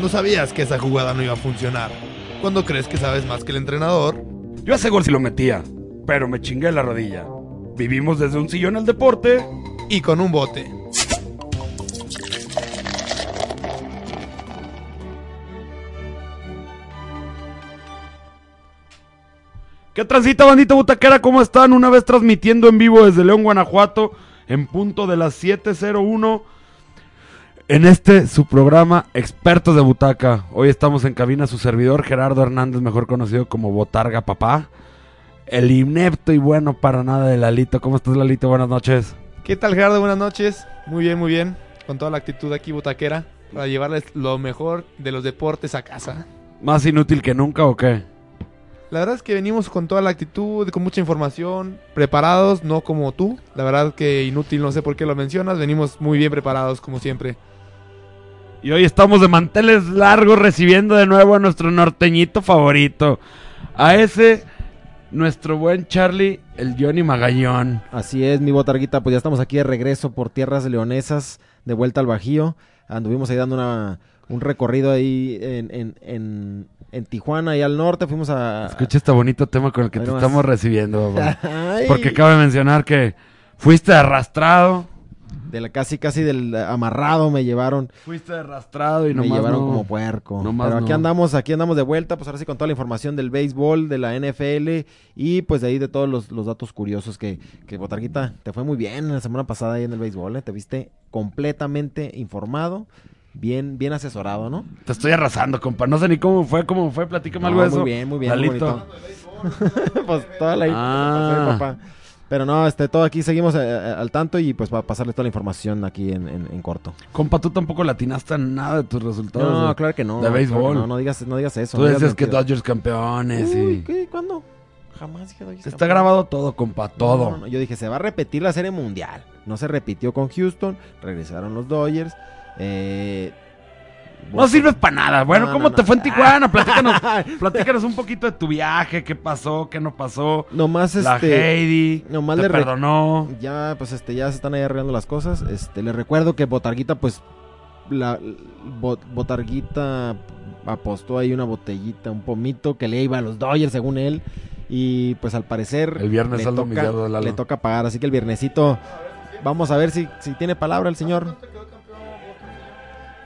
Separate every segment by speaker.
Speaker 1: Cuando sabías que esa jugada no iba a funcionar. Cuando crees que sabes más que el entrenador.
Speaker 2: Yo ese gol sí lo metía, pero me chingué la rodilla. Vivimos desde un sillón el deporte.
Speaker 1: Y con un bote.
Speaker 2: ¿Qué transita, bandita butaquera? ¿Cómo están? Una vez transmitiendo en vivo desde León, Guanajuato, en punto de las 7.01. En este, su programa Expertos de Butaca. Hoy estamos en cabina su servidor Gerardo Hernández, mejor conocido como Botarga Papá. El inepto y bueno para nada de Lalito. ¿Cómo estás, Lalito? Buenas noches.
Speaker 1: ¿Qué tal, Gerardo? Buenas noches. Muy bien, muy bien. Con toda la actitud aquí butaquera. Para llevarles lo mejor de los deportes a casa.
Speaker 2: ¿Más inútil que nunca o qué?
Speaker 1: La verdad es que venimos con toda la actitud, con mucha información, preparados, no como tú. La verdad que inútil, no sé por qué lo mencionas. Venimos muy bien preparados, como siempre.
Speaker 2: Y hoy estamos de manteles largos recibiendo de nuevo a nuestro norteñito favorito. A ese, nuestro buen Charlie, el Johnny Magallón.
Speaker 3: Así es, mi botarguita, pues ya estamos aquí de regreso por tierras leonesas, de vuelta al Bajío. Anduvimos ahí dando una, un recorrido ahí en, en, en, en Tijuana, y al norte. Fuimos a.
Speaker 2: Escucha este bonito tema con el que te estamos recibiendo, Porque cabe mencionar que fuiste arrastrado.
Speaker 3: De la casi, casi del amarrado me llevaron.
Speaker 2: Fuiste arrastrado y
Speaker 3: me
Speaker 2: nomás
Speaker 3: llevaron
Speaker 2: no.
Speaker 3: como puerco.
Speaker 2: Nomás
Speaker 3: Pero aquí
Speaker 2: no.
Speaker 3: andamos, aquí andamos de vuelta, pues ahora sí con toda la información del béisbol, de la NFL y pues de ahí de todos los, los datos curiosos que, que Botarguita, te fue muy bien la semana pasada ahí en el béisbol, ¿eh? te viste completamente informado, bien, bien asesorado, ¿no?
Speaker 2: Te estoy arrasando, compa. No sé ni cómo fue, cómo fue. Platícame algo
Speaker 3: No,
Speaker 2: de eso.
Speaker 3: Muy bien, muy bien, muy bonito. pues toda la
Speaker 2: Ah.
Speaker 3: papá. Pero no, este, todo aquí seguimos eh, eh, al tanto y pues para pasarles toda la información aquí en, en- en corto.
Speaker 2: Compa, tú tampoco latinaste nada de tus resultados.
Speaker 3: No,
Speaker 2: de-
Speaker 3: claro que no.
Speaker 2: de béisbol.
Speaker 3: que no, no digas, no digas eso.
Speaker 2: Tú
Speaker 3: no digas
Speaker 2: decías que
Speaker 3: mentiras.
Speaker 2: Dodgers campeones
Speaker 3: Uy,
Speaker 2: y...
Speaker 3: ¿qué? ¿Cuándo? Jamás dije Dodgers
Speaker 2: Está
Speaker 3: campeón.
Speaker 2: grabado todo, compa, todo.
Speaker 3: No, Yo dije, se va a repetir la serie mundial. No se repitió con Houston, regresaron los Dodgers. Eh,
Speaker 2: No sirves para nada. Bueno,
Speaker 3: No,
Speaker 2: ¿cómo
Speaker 3: no,
Speaker 2: te
Speaker 3: no.
Speaker 2: fue en Tijuana? Platícanos, platícanos un poquito de tu viaje, qué pasó, qué no pasó.
Speaker 3: Nomás
Speaker 2: La
Speaker 3: este.
Speaker 2: Heidi
Speaker 3: nomás
Speaker 2: te
Speaker 3: le
Speaker 2: perdonó.
Speaker 3: Ya, pues este, ya se están ahí arreglando las cosas. Este, les recuerdo que Botarguita, pues. La Bo- Botarguita apostó ahí una botellita, un pomito que le iba a los Dodgers, según él. Y pues al parecer.
Speaker 2: El viernes
Speaker 3: le
Speaker 2: saldo
Speaker 3: toca,
Speaker 2: millado,
Speaker 3: le toca pagar. Así que el viernesito. Vamos a ver si, si tiene palabra el señor.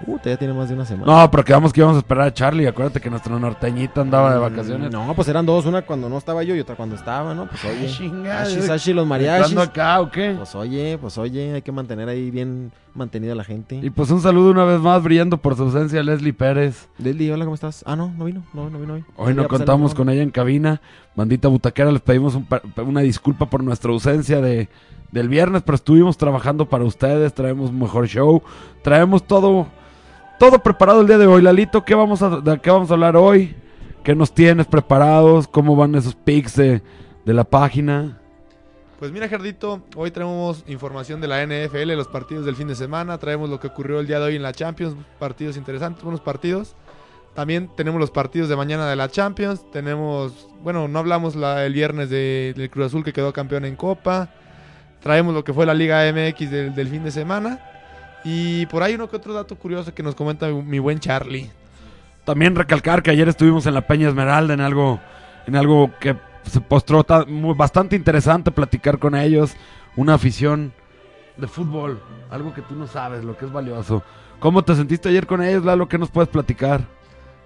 Speaker 3: Uh, ya tiene más de una semana.
Speaker 2: No, pero quedamos que íbamos a esperar a Charlie. Acuérdate que nuestro norteñito andaba de vacaciones.
Speaker 3: No, pues eran dos, una cuando no estaba yo y otra cuando estaba, ¿no? Pues oye.
Speaker 2: chingada,
Speaker 3: Ashi,
Speaker 2: yo-
Speaker 3: Sashi, los mariachis.
Speaker 2: ¿Entrando acá o qué?
Speaker 3: Pues oye, pues oye, hay que mantener ahí bien mantenida la gente.
Speaker 2: Y pues un saludo una vez más, brillando por su ausencia, Leslie Pérez.
Speaker 3: Leslie, hola, ¿cómo estás? Ah, no, no vino, no, no vino hoy.
Speaker 2: Hoy no contamos con ella en cabina. Bandita Butaquera, les pedimos un una disculpa por nuestra ausencia de, del viernes, pero estuvimos trabajando para ustedes, traemos un mejor show, traemos todo, todo preparado el día de hoy. Lalito, ¿qué vamos a, ¿de qué vamos a hablar hoy? ¿Qué nos tienes preparados? ¿Cómo van esos pics de, la página?
Speaker 1: Pues mira, Gerdito, hoy traemos información de la NFL, los partidos del fin de semana, traemos lo que ocurrió el día de hoy en la Champions, partidos interesantes, buenos partidos. También tenemos los partidos de mañana de la Champions, tenemos, bueno, no hablamos la- el viernes de- del Cruz Azul que quedó campeón en Copa, traemos lo que fue la Liga MX del fin de semana y por ahí uno que otro dato curioso que nos comenta mi, buen Charlie.
Speaker 2: También recalcar que ayer estuvimos en la Peña Esmeralda en algo, en algo que se postró bastante interesante platicar con ellos. Una afición de fútbol, algo que tú no sabes, lo que es valioso. ¿Cómo te sentiste ayer con ellos, Lalo? ¿Qué nos puedes platicar?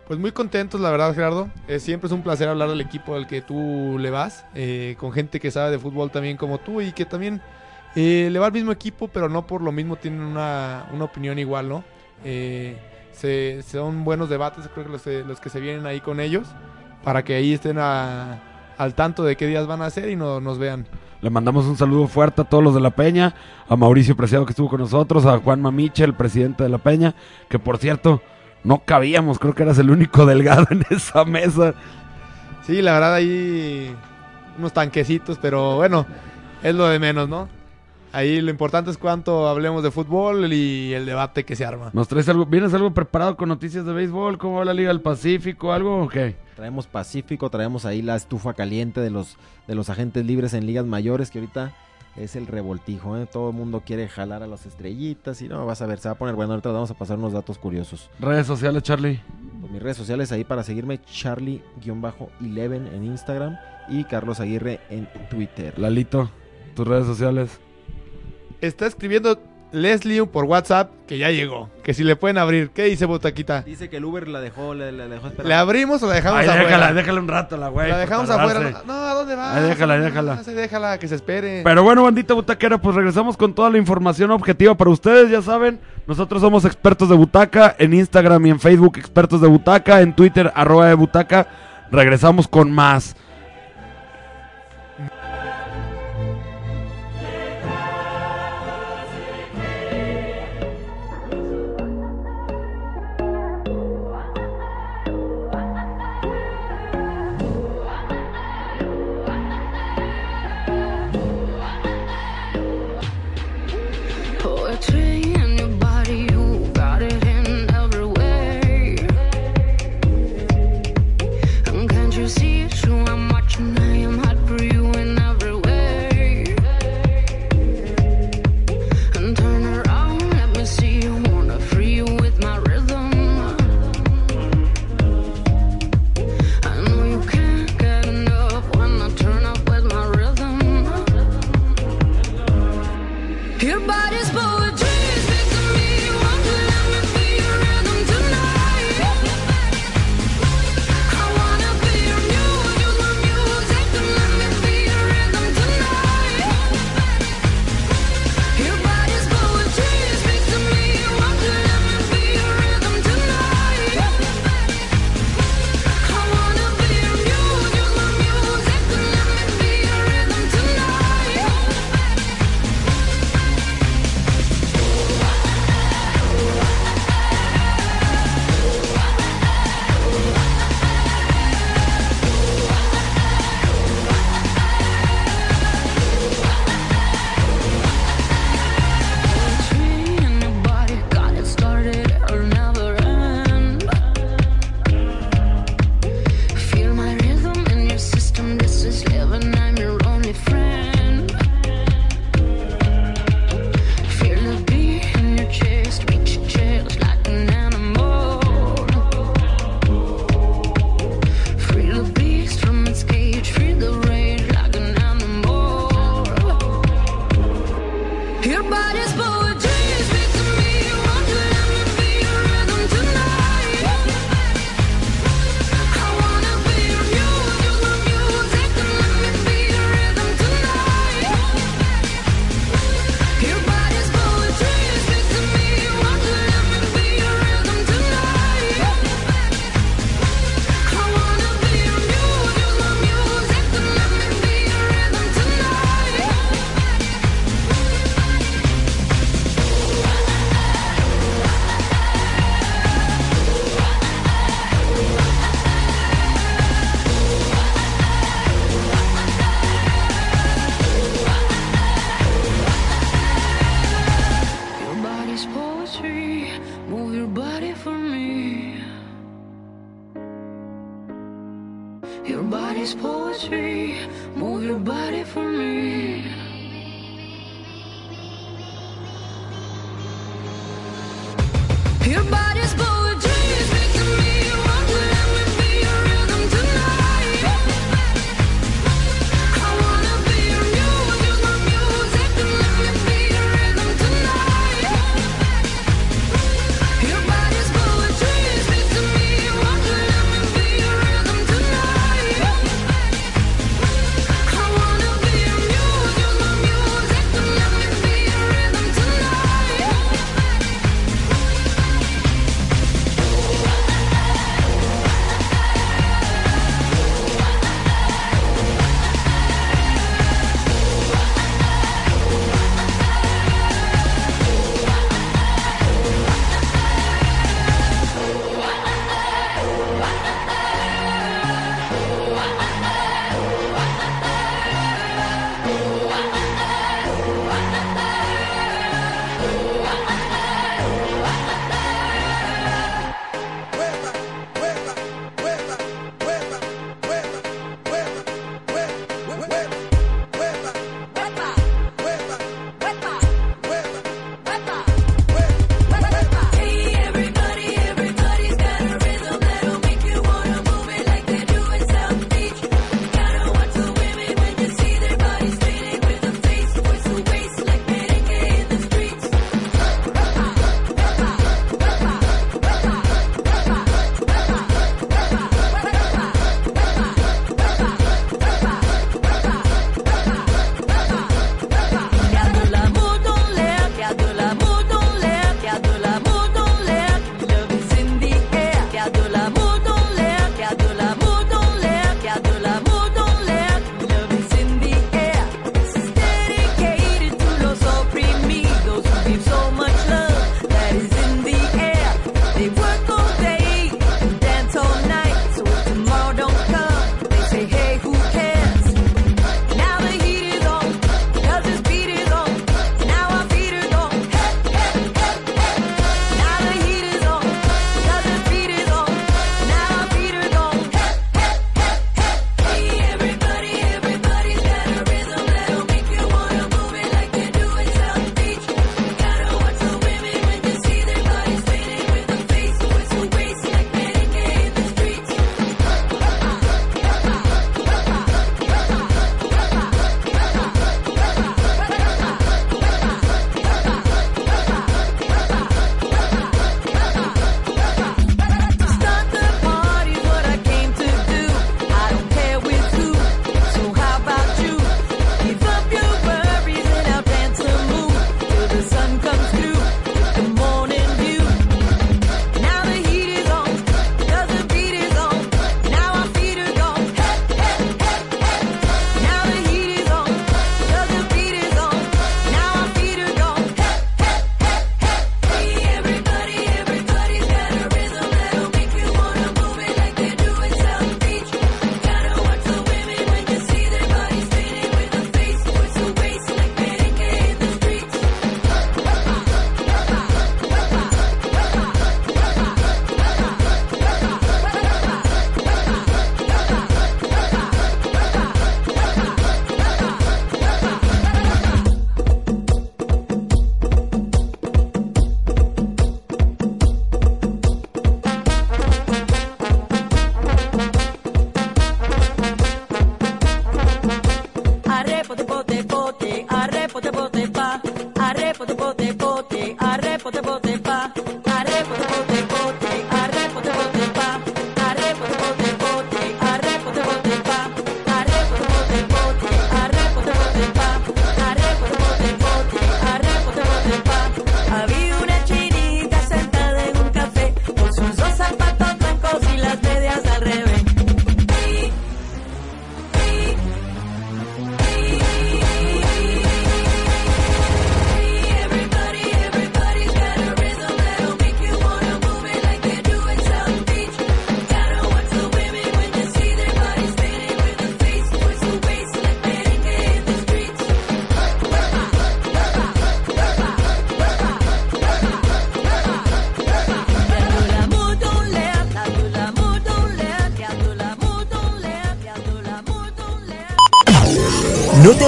Speaker 1: Pues muy contentos, la verdad, Gerardo. Eh, siempre es un placer hablar del equipo al que tú le vas, eh, con gente que sabe de fútbol también como tú y que también eh, le va al mismo equipo, pero no por lo mismo tienen una, una opinión igual, ¿no? Eh, se, son buenos debates, creo que los, que- los que se vienen ahí con ellos, para que ahí estén a- al tanto de qué días van a ser y no, nos vean.
Speaker 2: Le mandamos un saludo fuerte a todos los de la Peña, a Mauricio Preciado que estuvo con nosotros, a Juan Mamiche, el presidente de la Peña, que por cierto, no cabíamos, creo que eras el único delgado en esa mesa.
Speaker 1: Sí, la verdad ahí unos tanquecitos, pero bueno, es lo de menos, ¿no? Ahí lo importante es cuánto hablemos de fútbol y el debate que se arma.
Speaker 2: ¿Nos traes algo? ¿Vienes algo preparado con noticias de béisbol? ¿Cómo va la Liga del Pacífico? ¿Algo o qué?
Speaker 3: Traemos Pacífico, traemos ahí la estufa caliente de los, de los agentes libres en ligas mayores que ahorita es el revoltijo. ¿eh? Todo el mundo quiere jalar a las estrellitas y no, vas a ver, se va a poner bueno. Ahorita vamos a pasar unos datos curiosos.
Speaker 4: Redes sociales, Charlie.
Speaker 3: Pues mis redes sociales ahí para seguirme, Charlie-11 en Instagram y Carlos Aguirre en Twitter.
Speaker 4: Lalito, tus redes sociales.
Speaker 1: Está escribiendo Leslie por WhatsApp que ya llegó. Que si le pueden abrir. ¿Qué dice Botaquita?
Speaker 3: Dice que el Uber la dejó, la, la dejó esperando.
Speaker 1: ¿Le abrimos o la dejamos
Speaker 4: Ay,
Speaker 1: afuera?
Speaker 4: déjala, déjala un rato, la güey.
Speaker 1: La dejamos afuera. No, ¿a dónde va?
Speaker 4: Ay, déjala, déjala.
Speaker 1: déjala, que se espere.
Speaker 4: Pero bueno, bandita butaquera, pues regresamos con toda la información objetiva para ustedes, ya saben. Nosotros somos expertos de butaca en Instagram y en Facebook, expertos de butaca, en Twitter, arroba de butaca. Regresamos con más.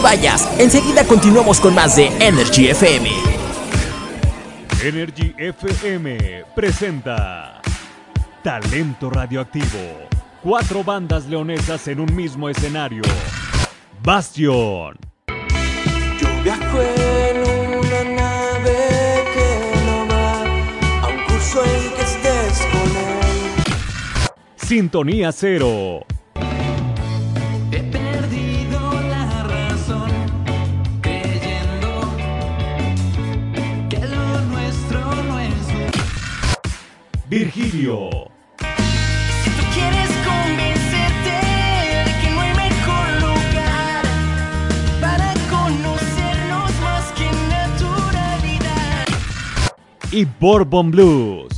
Speaker 5: Te vayas, enseguida continuamos con más de Energy FM.
Speaker 6: Energy FM presenta Talento Radioactivo. Cuatro bandas leonesas en un mismo escenario. Bastion,
Speaker 7: Yo viajo en una nave que no va a un curso en que estés con él.
Speaker 6: Sintonía Cero, Virgilio,
Speaker 7: Si tú quieres convencerte de que no hay mejor lugar para conocernos más que naturalidad.
Speaker 6: y Bourbon Blues.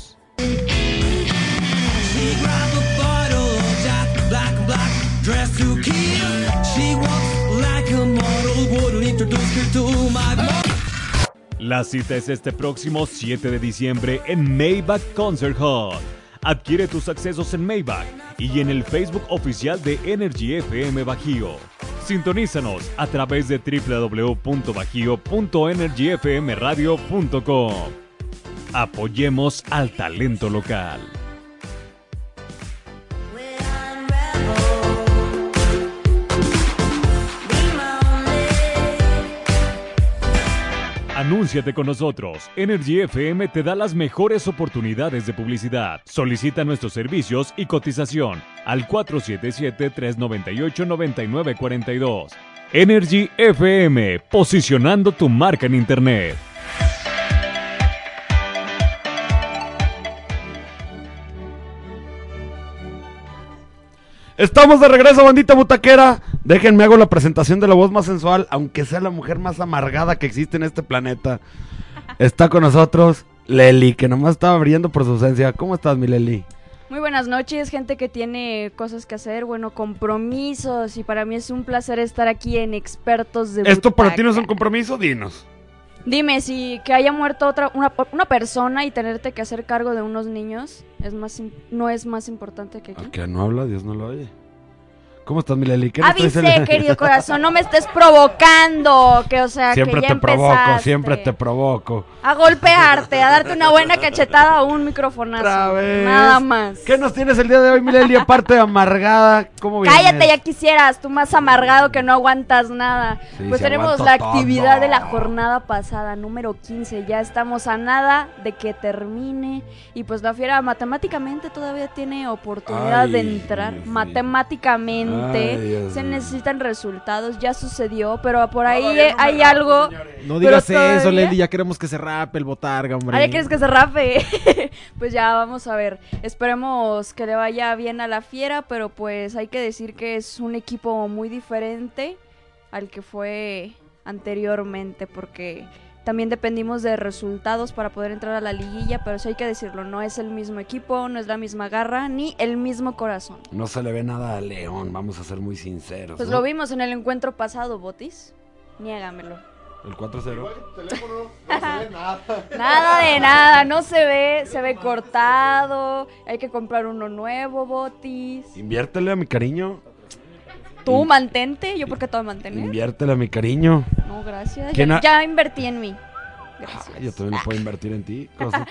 Speaker 6: La cita es este próximo 7 de diciembre en Maybach Concert Hall. Adquiere tus accesos en Maybach y en el Facebook oficial de Energy FM Bajío. Sintonízanos a través de www.bajío.energyfmradio.com. Apoyemos al talento local. Anúnciate con nosotros. Energy FM te da las mejores oportunidades de publicidad. Solicita nuestros servicios y cotización al 477-398-9942. Energy FM, posicionando tu marca en Internet.
Speaker 2: Estamos de regreso, bandita butaquera. Déjenme hago la presentación de la voz más sensual, aunque sea la mujer más amargada que existe en este planeta. Está con nosotros Leli, que nomás estaba brillando por su ausencia. ¿Cómo estás, mi Leli?
Speaker 8: Muy buenas noches, gente que tiene cosas que hacer, bueno, compromisos y para mí es un placer estar aquí en Expertos de
Speaker 2: ¿Esto para ti no es un
Speaker 8: Butaca.
Speaker 2: compromiso? Dinos.
Speaker 8: Dime, si que haya muerto otra una, una persona y tenerte que hacer cargo de unos niños es más no es más importante que aquí.
Speaker 2: Que no habla, Dios no lo oye. ¿Cómo estás, mi Leli? ¿Qué nos traes
Speaker 8: Avisé,
Speaker 2: el-
Speaker 8: querido corazón, no me estés provocando, que o sea,
Speaker 2: Siempre
Speaker 8: que ya
Speaker 2: te provoco, siempre te provoco.
Speaker 8: a golpearte, a darte una buena cachetada a un microfonazo. Nada más.
Speaker 2: ¿Qué nos tienes el día de hoy, mi Leli? Aparte de amargada, ¿cómo vienes?
Speaker 8: Cállate, ya quisieras, tú más amargado que no aguantas nada.
Speaker 2: Sí,
Speaker 8: pues tenemos la
Speaker 2: todo.
Speaker 8: actividad de la jornada pasada, número 15. Ya estamos a nada de que termine. Y pues la fiera matemáticamente todavía tiene oportunidad de entrar.
Speaker 2: Mío. Ay,
Speaker 8: se necesitan resultados. Ya sucedió, pero por ahí hay algo.
Speaker 3: No digas eso, Leli, ya queremos que se rape el botarga, hombre.
Speaker 8: Ah, ya quieres que se rape. pues ya vamos a ver. Esperemos que le vaya bien a la fiera, pero pues hay que decir que es un equipo muy diferente al que fue anteriormente, porque también dependimos de resultados para poder entrar a la liguilla, pero sí hay que decirlo, no es el mismo equipo, no es la misma garra, ni el mismo corazón.
Speaker 2: No se le ve nada a León, vamos a ser muy sinceros.
Speaker 8: Pues
Speaker 2: ¿no?
Speaker 8: lo vimos en el encuentro pasado, Botis. Niégamelo.
Speaker 2: El 4-0.
Speaker 1: Igual que tu teléfono no se ve nada.
Speaker 8: Nada de nada, no se ve, se ve cortado, hay que comprar uno nuevo, Botis.
Speaker 2: Inviértele a mi cariño.
Speaker 8: Tú mantente, yo porque te voy a mantener.
Speaker 2: Inviértele a mi cariño.
Speaker 8: No, gracias.
Speaker 2: ¿Quién
Speaker 8: Ya, invertí en mí. Gracias.
Speaker 2: Ah, yo también puedo invertir en ti. cosa.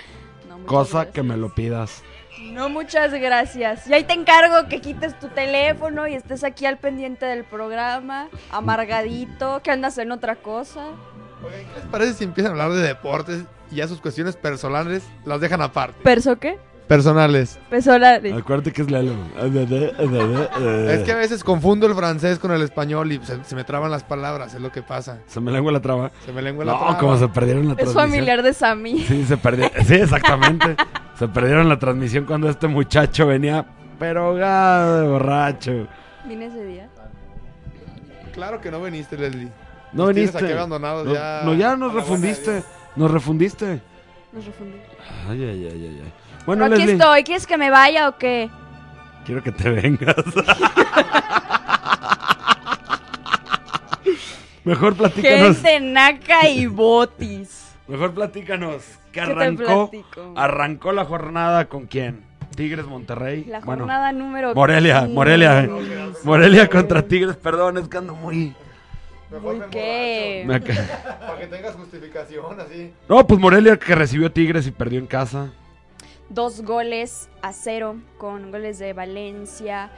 Speaker 8: No,
Speaker 2: Cosa que me lo pidas.
Speaker 8: No, muchas gracias. Y ahí te encargo que quites tu teléfono y estés aquí al pendiente del programa, amargadito, que andas en otra cosa.
Speaker 1: Oigan, ¿qué les parece si empiezan a hablar de deportes y ya sus cuestiones personales las dejan aparte?
Speaker 8: ¿Perso qué?
Speaker 1: Personales.
Speaker 8: Personales.
Speaker 2: Acuérdate que es Lalo.
Speaker 1: Es que a veces confundo el francés con el español y se, se me traban las palabras, es lo que pasa.
Speaker 2: Se me lengua la traba.
Speaker 1: Se me lengua la
Speaker 2: No,
Speaker 1: traba.
Speaker 2: como se perdieron la
Speaker 8: Es
Speaker 2: transmisión.
Speaker 8: familiar de Sammy.
Speaker 2: Sí, se perdió. Sí, exactamente. se perdieron la transmisión cuando este muchacho venía pero de borracho.
Speaker 8: Vine ese día.
Speaker 1: Claro que no viniste, Leslie.
Speaker 2: No
Speaker 1: Nos
Speaker 2: viniste.
Speaker 1: aquí abandonados
Speaker 2: no,
Speaker 1: ya.
Speaker 2: no, ya nos refundiste. Nos refundiste.
Speaker 8: Nos refundí.
Speaker 2: Ay, ay, ay, ay, ay. Bueno,
Speaker 8: Pero aquí
Speaker 2: Leslie,
Speaker 8: estoy. ¿Quieres que me vaya o qué?
Speaker 2: quiero que te vengas. Mejor platícanos.
Speaker 8: Gente naca y botis.
Speaker 2: Mejor platícanos. Que
Speaker 8: ¿Qué
Speaker 2: arrancó, arrancó la jornada con quién? Tigres Monterrey.
Speaker 8: La
Speaker 2: Bueno,
Speaker 8: jornada número
Speaker 2: Morelia,
Speaker 8: 15.
Speaker 2: Morelia. Morelia contra Tigres, perdón, es que ando muy.
Speaker 1: Mejor me
Speaker 8: qué.
Speaker 2: me
Speaker 1: Para que tengas justificación así.
Speaker 2: No, pues Morelia que recibió Tigres y perdió en casa.
Speaker 8: Dos goles a cero con goles de Valencia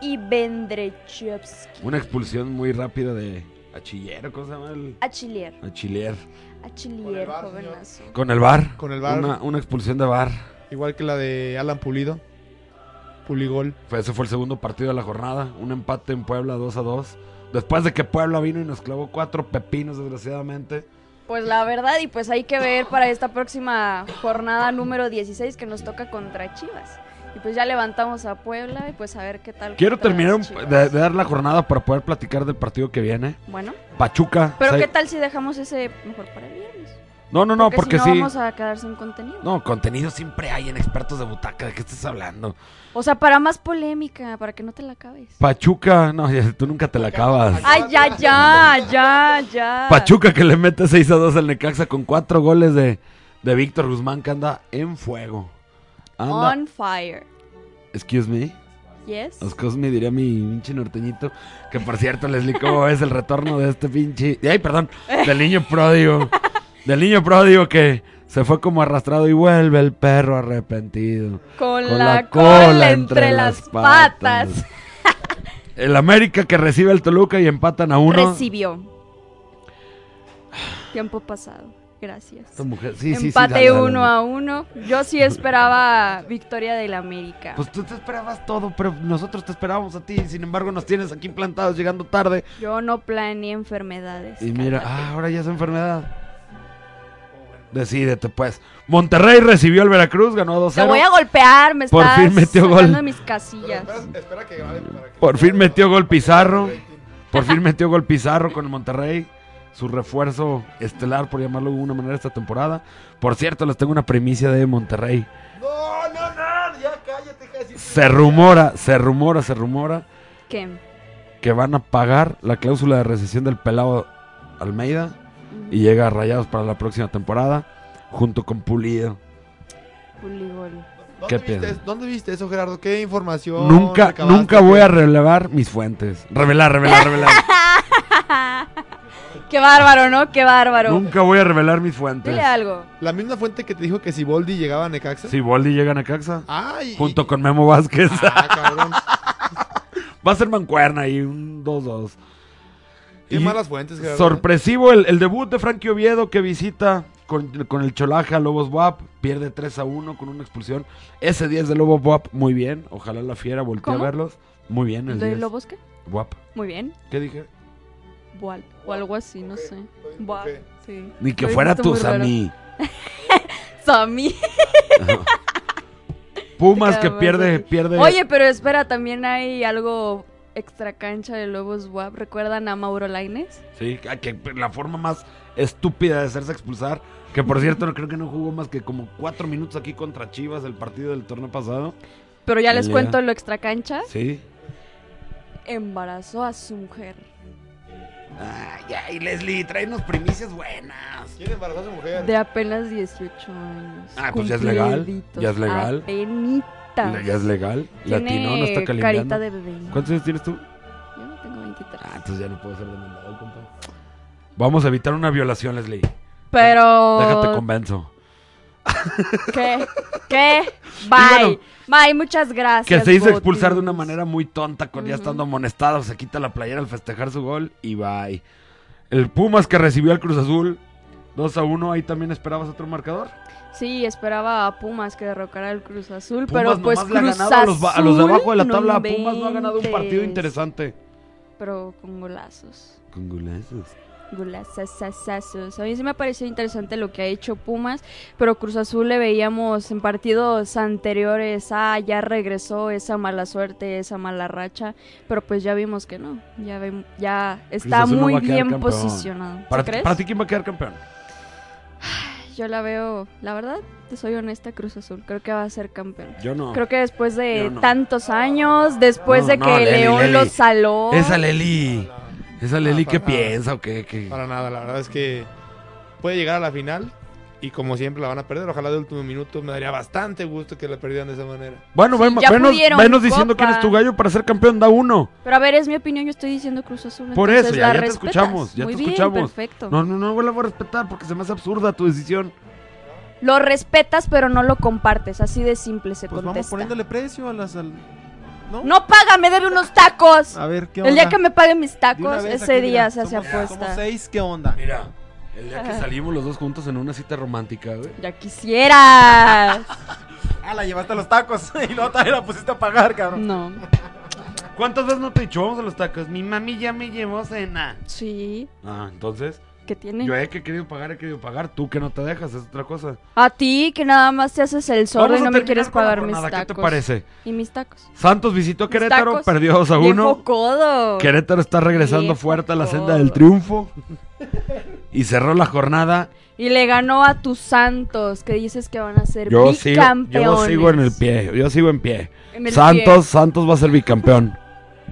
Speaker 8: y Bendrechevsky.
Speaker 2: Una expulsión muy rápida de Achillero, ¿cómo se llama? El...
Speaker 8: Achillier.
Speaker 2: Achiller.
Speaker 8: Achillier,
Speaker 1: VAR,
Speaker 8: jovenazo.
Speaker 2: Con el bar.
Speaker 1: Con el.
Speaker 2: Una, una expulsión de bar.
Speaker 1: Igual que la de Alan Pulido. Puligol.
Speaker 2: Fue, ese fue el segundo partido de la jornada. Un empate en Puebla 2 a 2. Después de que Puebla vino y nos clavó cuatro pepinos, desgraciadamente.
Speaker 8: Pues la verdad, y pues hay que ver para esta próxima jornada número 16 que nos toca contra Chivas. Y pues ya levantamos a Puebla y pues a ver qué tal.
Speaker 2: Quiero terminar de, de dar la jornada para poder platicar del partido que viene.
Speaker 8: Bueno,
Speaker 2: Pachuca.
Speaker 8: pero ¿qué tal si dejamos ese mejor para el viernes?
Speaker 2: No, no, no, porque,
Speaker 8: si no
Speaker 2: sí.
Speaker 8: vamos a quedar sin contenido.
Speaker 2: No, contenido siempre hay en expertos de butaca. ¿De qué estás hablando?
Speaker 8: O sea, para más polémica, para que no te la acabes.
Speaker 2: Pachuca, no, ya- tú nunca te la acabas.
Speaker 8: Ay, ya, ya, ya, ya.
Speaker 2: Pachuca que le mete 6 a 2 al Necaxa con cuatro goles de, de Víctor Guzmán que anda en fuego. Anda.
Speaker 8: On fire.
Speaker 2: Excuse me.
Speaker 8: Yes.
Speaker 2: Excuse me, diría mi pinche norteñito. Que por cierto, Leslie, ¿cómo es el retorno de este pinche. Ay, perdón. Del niño pródigo. Del niño pródigo que se fue como arrastrado y vuelve el perro arrepentido.
Speaker 8: Con,
Speaker 2: con
Speaker 8: la,
Speaker 2: la
Speaker 8: cola,
Speaker 2: cola
Speaker 8: entre,
Speaker 2: entre
Speaker 8: las patas.
Speaker 2: patas. El América que recibe el Toluca y empatan a uno.
Speaker 8: Recibió. Tiempo pasado. Gracias.
Speaker 2: Sí, sí, sí,
Speaker 8: Empate
Speaker 2: dale, dale,
Speaker 8: uno
Speaker 2: dale.
Speaker 8: a uno. Yo sí esperaba victoria del América.
Speaker 2: Pues tú te esperabas todo, pero nosotros te esperábamos a ti. Sin embargo, nos tienes aquí implantados llegando tarde.
Speaker 8: Yo no planeé enfermedades.
Speaker 2: Y mira, ah, ahora ya es enfermedad. Decídete, pues. Monterrey recibió al Veracruz, ganó 2-0.
Speaker 8: Te voy a golpear, me
Speaker 2: Por
Speaker 8: estás
Speaker 2: fin metió gol.
Speaker 8: de mis casillas.
Speaker 1: Espera, espera que grabe para que-
Speaker 2: Por fin metió gol Pizarro. Por fin metió gol Pizarro con el Monterrey. Su refuerzo estelar, por llamarlo de alguna manera, esta temporada. Por cierto, les tengo una primicia de Monterrey.
Speaker 1: No, no, no, ya cállate, casi.
Speaker 2: Se rumora, se rumora, se rumora
Speaker 8: ¿Qué?
Speaker 2: que van a pagar la cláusula de recesión del pelado Almeida y llega a Rayados para la próxima temporada junto con Pulido.
Speaker 8: Puligol.
Speaker 1: ¿Dónde
Speaker 2: ¿Qué
Speaker 1: viste, eso? ¿Dónde viste eso, Gerardo? ¿Qué información?
Speaker 2: Nunca, nunca voy a revelar mis fuentes. Revelar, revelar, revelar.
Speaker 8: Qué bárbaro, ¿no? Qué bárbaro.
Speaker 2: nunca voy a revelar mis fuentes.
Speaker 8: Dile algo.
Speaker 1: La misma fuente que te dijo que si Boldi llegaba a Necaxa.
Speaker 2: Si Boldi llega a Necaxa,
Speaker 1: Ay.
Speaker 2: junto con Memo Vázquez.
Speaker 1: Ah, cabrón.
Speaker 2: Va a ser mancuerna ahí, un 2-2.
Speaker 1: Qué
Speaker 2: Y
Speaker 1: malas fuentes, Gerardo.
Speaker 2: Sorpresivo el, el debut de Frankie Oviedo que visita con, con el Cholaje a Lobos WAP. Pierde 3 a 1 con una expulsión. Ese 10 de Lobos WAP, muy bien. Ojalá la fiera voltee
Speaker 8: ¿Cómo?
Speaker 2: a verlos. Muy bien el
Speaker 8: ¿De
Speaker 2: 10.
Speaker 8: Lobos qué?
Speaker 2: WAP.
Speaker 8: Muy bien.
Speaker 2: ¿Qué dije?
Speaker 8: Bual. O algo así, no sé. Sí.
Speaker 2: Ni que
Speaker 8: Lo
Speaker 2: fuera
Speaker 8: raro.
Speaker 2: Sammy.
Speaker 8: Sammy.
Speaker 2: Pumas que pierde, pierde.
Speaker 8: Oye, pero espera, también hay algo extra cancha de Lobos WAP. ¿Recuerdan a Mauro Laines?
Speaker 2: Sí, que la forma más estúpida de hacerse expulsar. Que por cierto, creo que no jugó más que como cuatro minutos aquí contra Chivas el partido del torneo pasado.
Speaker 8: Pero ya les
Speaker 2: Ya.
Speaker 8: cuento lo extra cancha.
Speaker 2: Sí.
Speaker 8: Embarazó a su mujer.
Speaker 2: Ay, ay, Leslie, tráenos primicias buenas.
Speaker 1: ¿Quién embarazó a su mujer?
Speaker 8: De apenas 18 años.
Speaker 2: Ah, pues ya es legal, ya es legal.
Speaker 8: Apenitas.
Speaker 2: Ya es legal.
Speaker 8: Tiene
Speaker 2: Latino no está
Speaker 8: carita
Speaker 2: calibrando.
Speaker 8: de bebé.
Speaker 2: ¿Cuántos años tienes tú?
Speaker 8: Yo no tengo 23.
Speaker 2: Ah, entonces ya no puedo ser demandado, compa. Vamos a evitar una violación, Leslie.
Speaker 8: Pero...
Speaker 2: Déjate convenzo.
Speaker 8: ¿Qué? ¿Qué? Bye.
Speaker 2: bueno,
Speaker 8: Bye, muchas gracias.
Speaker 2: Que se hizo
Speaker 8: Botis.
Speaker 2: expulsar de una manera muy tonta con ya estando amonestado. Se quita la playera al festejar su gol y bye. El Pumas que recibió al Cruz Azul 2 a 1. Ahí también esperabas otro marcador.
Speaker 8: Sí, esperaba a Pumas que derrocara al Cruz Azul,
Speaker 2: Pumas
Speaker 8: pero pues
Speaker 2: nomás le ha
Speaker 8: Cruz
Speaker 2: ganado a los, ba- a los de abajo de la
Speaker 8: Azul,
Speaker 2: tabla.
Speaker 8: no
Speaker 2: Pumas no ha ganado un partido interesante.
Speaker 8: Pero con golazos.
Speaker 2: Con golazos.
Speaker 8: Golazazazazos. A mí sí me pareció interesante lo que ha hecho Pumas, pero Cruz Azul le veíamos en partidos anteriores, ah, ya regresó esa mala suerte, esa mala racha, pero pues ya vimos que no, ya, vem- ya está
Speaker 2: Azul no
Speaker 8: muy bien posicionado. ¿Sí
Speaker 2: Para,
Speaker 8: crees?
Speaker 2: para ti, ¿quién va a quedar campeón?
Speaker 8: Yo la veo, la verdad, te soy honesta, Cruz Azul, creo que va a ser campeón.
Speaker 2: Yo no.
Speaker 8: Creo que después de
Speaker 2: no.
Speaker 8: tantos años, después
Speaker 2: No,
Speaker 8: de
Speaker 2: no,
Speaker 8: que
Speaker 2: Leli,
Speaker 8: León
Speaker 2: Leli.
Speaker 8: lo saló.
Speaker 2: Esa Leli. Esa Leli,
Speaker 1: No,
Speaker 2: ¿qué
Speaker 1: nada.
Speaker 2: piensa o qué? qué?
Speaker 1: Para nada, la verdad es que puede llegar a la final y como siempre la van a perder. Ojalá de último minuto. Me daría bastante gusto que la perdieran de esa manera.
Speaker 2: Bueno,
Speaker 8: Sí,
Speaker 2: ven- venos, venos diciendo quién es tu gallo para ser campeón. Da uno.
Speaker 8: Pero a ver, es mi opinión, yo estoy diciendo Cruz Azul.
Speaker 2: Por eso, ya, ya te escuchamos. Ya
Speaker 8: Muy
Speaker 2: te
Speaker 8: bien,
Speaker 2: escuchamos.
Speaker 8: perfecto.
Speaker 2: No, no, no la voy a respetar porque se me hace absurda tu decisión.
Speaker 8: Lo respetas, pero no lo compartes. Así de simple se
Speaker 3: Pues vamos
Speaker 8: contesta.
Speaker 3: poniéndole precio a las... al- ¿No?
Speaker 8: No paga, me debe unos tacos.
Speaker 3: A ver, ¿qué
Speaker 8: El día
Speaker 3: onda?
Speaker 8: que me paguen mis tacos,
Speaker 3: vez
Speaker 8: ese
Speaker 3: aquí,
Speaker 8: día
Speaker 3: mira,
Speaker 8: se hace apuesta.
Speaker 3: Somos seis, ¿qué onda?
Speaker 2: Mira, el día que salimos los dos juntos en una cita romántica, güey.
Speaker 8: Ya quisieras.
Speaker 3: Ah, la llevaste a los tacos y luego también la pusiste a pagar, cabrón.
Speaker 8: no.
Speaker 2: ¿Cuántas veces no te he dicho vamos a los tacos? Mi mami ya me llevó cena.
Speaker 8: Sí,
Speaker 2: Ah, entonces,
Speaker 8: ¿qué tiene?
Speaker 2: yo he que querido pagar, he querido pagar. Tú que no te dejas, es otra cosa.
Speaker 8: A ti, que nada más te haces el sordo y no me quieres pagar mis tacos.
Speaker 2: ¿Qué te parece?
Speaker 8: ¿Y mis tacos?
Speaker 2: Santos visitó Querétaro,
Speaker 8: tacos.
Speaker 2: perdió 2 a
Speaker 8: Viejo
Speaker 2: 1.
Speaker 8: codo.
Speaker 2: Querétaro está regresando
Speaker 8: Viejo
Speaker 2: fuerte a la senda
Speaker 8: codo.
Speaker 2: del triunfo. Y cerró la jornada.
Speaker 8: Y le ganó a tus Santos, que dices que van a ser
Speaker 2: Yo sigo,
Speaker 8: bicampeones.
Speaker 2: yo sigo en el pie, yo sigo en pie.
Speaker 8: En
Speaker 2: Santos, Santos va a ser bicampeón.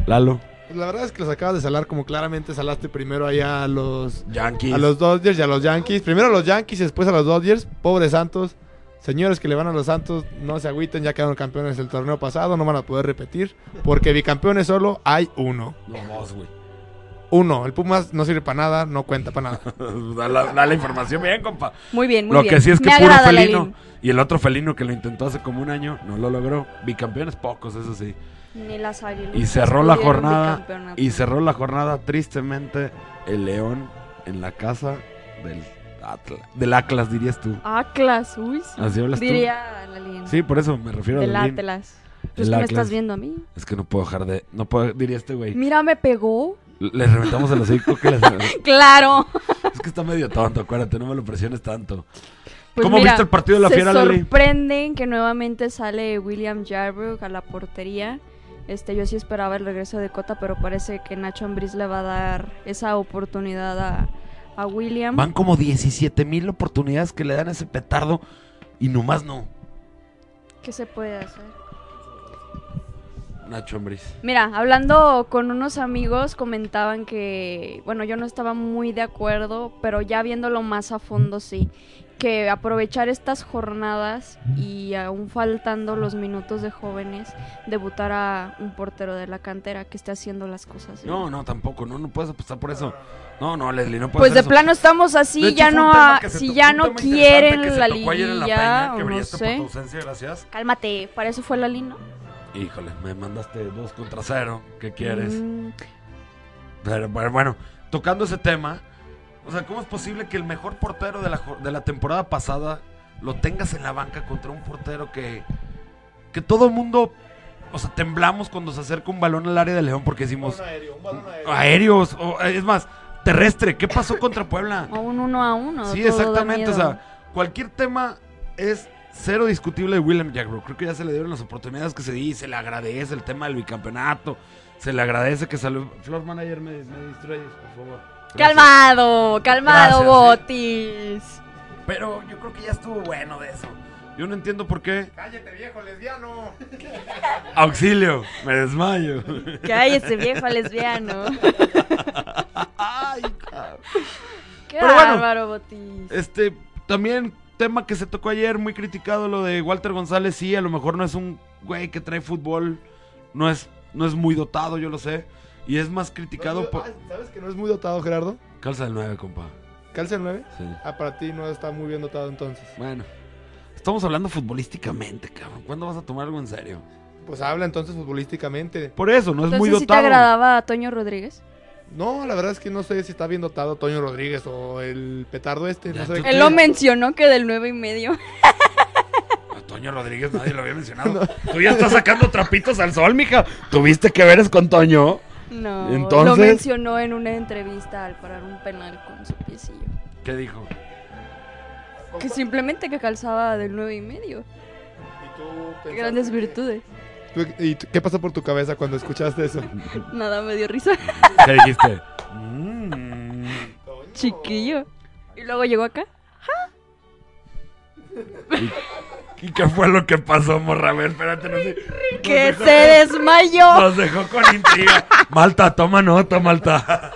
Speaker 2: Lalo,
Speaker 1: Pues la verdad es que los acabas de salar como claramente salaste primero allá a los,
Speaker 2: Yankees.
Speaker 1: a los Dodgers y a los Yankees. Primero a los Yankees y después a los Dodgers. Pobre Santos. Señores que le van a los Santos, no se agüiten, ya quedaron campeones el torneo pasado, no van a poder repetir. Porque bicampeones solo hay uno.
Speaker 2: No, vos, güey.
Speaker 1: Uno. El Pumas no sirve para nada, no cuenta para nada.
Speaker 2: Da la, da la información bien, compa.
Speaker 8: Muy bien, muy
Speaker 2: Lo
Speaker 8: bien.
Speaker 2: que sí es que
Speaker 8: Me
Speaker 2: puro felino. Y el otro felino que lo intentó hace como un año, no lo logró. Bicampeones pocos, eso sí.
Speaker 8: Ni las águilas.
Speaker 2: Y cerró la jornada. Y cerró la jornada tristemente el León en la casa del Atlas. Del Atlas, dirías tú.
Speaker 8: Atlas, uy. sí.
Speaker 2: Así hablas tú.
Speaker 8: Diría.
Speaker 2: Sí, por eso me refiero
Speaker 8: Del
Speaker 2: a Lalín.
Speaker 8: Atlas.
Speaker 2: El
Speaker 8: Pues me
Speaker 2: Atlas.
Speaker 8: estás viendo a mí.
Speaker 2: Es que no puedo dejar de. No puedo, diría este güey.
Speaker 8: Mira, me pegó.
Speaker 2: Le reventamos el hocico que le-
Speaker 8: Claro.
Speaker 2: Es que está medio tonto, acuérdate, no me lo presiones tanto.
Speaker 8: Pues
Speaker 2: ¿Cómo
Speaker 8: mira,
Speaker 2: viste el partido de la
Speaker 8: se
Speaker 2: Fiera, Lali?
Speaker 8: sorprenden que nuevamente sale William Yarbrough a la portería. Este, yo sí esperaba el regreso de Cota, pero parece que Nacho Ambriz le va a dar esa oportunidad a, a William.
Speaker 2: Van como 17 mil oportunidades que le dan a ese petardo y nomás no.
Speaker 8: ¿Qué se puede hacer?
Speaker 2: Nacho Ambriz.
Speaker 8: Mira, hablando con unos amigos comentaban que, bueno, yo no estaba muy de acuerdo, pero ya viéndolo más a fondo sí, que aprovechar estas jornadas y aún faltando los minutos de jóvenes, debutar a un portero de la cantera que esté haciendo las cosas.
Speaker 2: No, no, tampoco, no, no puedes apostar por eso. No, no, Leslie, no puedes
Speaker 8: Pues de
Speaker 2: eso.
Speaker 8: plano estamos así,
Speaker 2: hecho,
Speaker 8: ya no,
Speaker 2: se
Speaker 8: si ya no quieren la liguilla, no
Speaker 2: brillaste por tu
Speaker 8: sé.
Speaker 2: ausencia, gracias.
Speaker 8: Cálmate, para eso fue la línea.
Speaker 2: Híjole, me mandaste dos contra cero. ¿Qué quieres?
Speaker 8: Mm,
Speaker 2: Pero, pero bueno, tocando ese tema, o sea, ¿cómo es posible que el mejor portero de la, jo- de la temporada pasada lo tengas en la banca contra un portero que, que todo mundo, o sea, temblamos cuando se acerca un balón al área de León porque decimos aéreos, o es más, terrestre, ¿qué pasó contra Puebla?
Speaker 8: a un uno a uno.
Speaker 2: Sí, exactamente, o sea, cualquier tema es cero discutible de William Jackbro. Creo que ya se le dieron las oportunidades que se di, se le agradece el tema del bicampeonato, se le agradece que salió. Flor Manager, me, me distrayes, por favor.
Speaker 8: Calmado, calmado,
Speaker 2: Gracias,
Speaker 8: Botis.
Speaker 2: Pero yo creo que ya estuvo bueno de eso. Yo no entiendo por qué.
Speaker 1: ¡Cállate, viejo lesbiano!
Speaker 2: Auxilio, me desmayo.
Speaker 8: Cállese, viejo lesbiano.
Speaker 2: Ay, cabrón.
Speaker 8: Qué
Speaker 2: Pero bueno,
Speaker 8: bárbaro, Botis.
Speaker 2: Este, también tema que se tocó ayer, muy criticado lo de Walter González. Sí, a lo mejor no es un güey que trae fútbol, no es, no es muy dotado, yo lo sé. Y es más criticado por.
Speaker 1: Ah, ¿Sabes que no es muy dotado, Gerardo?
Speaker 2: Calza el 9, compa.
Speaker 1: ¿Calza el 9?
Speaker 2: Sí.
Speaker 1: Ah, para ti no está muy bien dotado entonces.
Speaker 2: Bueno. Estamos hablando futbolísticamente, cabrón. ¿Cuándo vas a tomar algo en serio?
Speaker 1: Pues habla entonces futbolísticamente.
Speaker 2: Por eso, no es muy
Speaker 8: Entonces, ¿sí te
Speaker 2: dotado.
Speaker 8: agradaba a Toño Rodríguez?
Speaker 1: No, la verdad es que no sé si está bien dotado Toño Rodríguez o el petardo este.
Speaker 2: Ya
Speaker 1: No sé.
Speaker 2: tú
Speaker 8: Él lo mencionó que del nueve y medio.
Speaker 2: A Toño Rodríguez nadie lo había mencionado. Tú ya estás sacando trapitos al sol, mija. ¿Tuviste que veres con Toño?
Speaker 8: No, lo
Speaker 2: Entonces-
Speaker 8: mencionó en una entrevista al parar un penal con su piecillo.
Speaker 2: ¿Qué dijo?
Speaker 8: Que simplemente que calzaba del nueve y medio.
Speaker 1: ¿Y tú
Speaker 8: grandes
Speaker 1: que-
Speaker 8: virtudes.
Speaker 1: tú- ¿Y tú- qué pasó por tu cabeza cuando escuchaste eso?
Speaker 8: Nada, me dio risa.
Speaker 2: ¿Qué dijiste? Mm.
Speaker 8: Chiquillo. Y luego llegó acá.
Speaker 2: ¿Y qué fue lo que pasó, morra? A ver, espérate, no sé.
Speaker 8: Que se desmayó.
Speaker 2: Nos dejó con intriga. Malta, toma nota, Malta.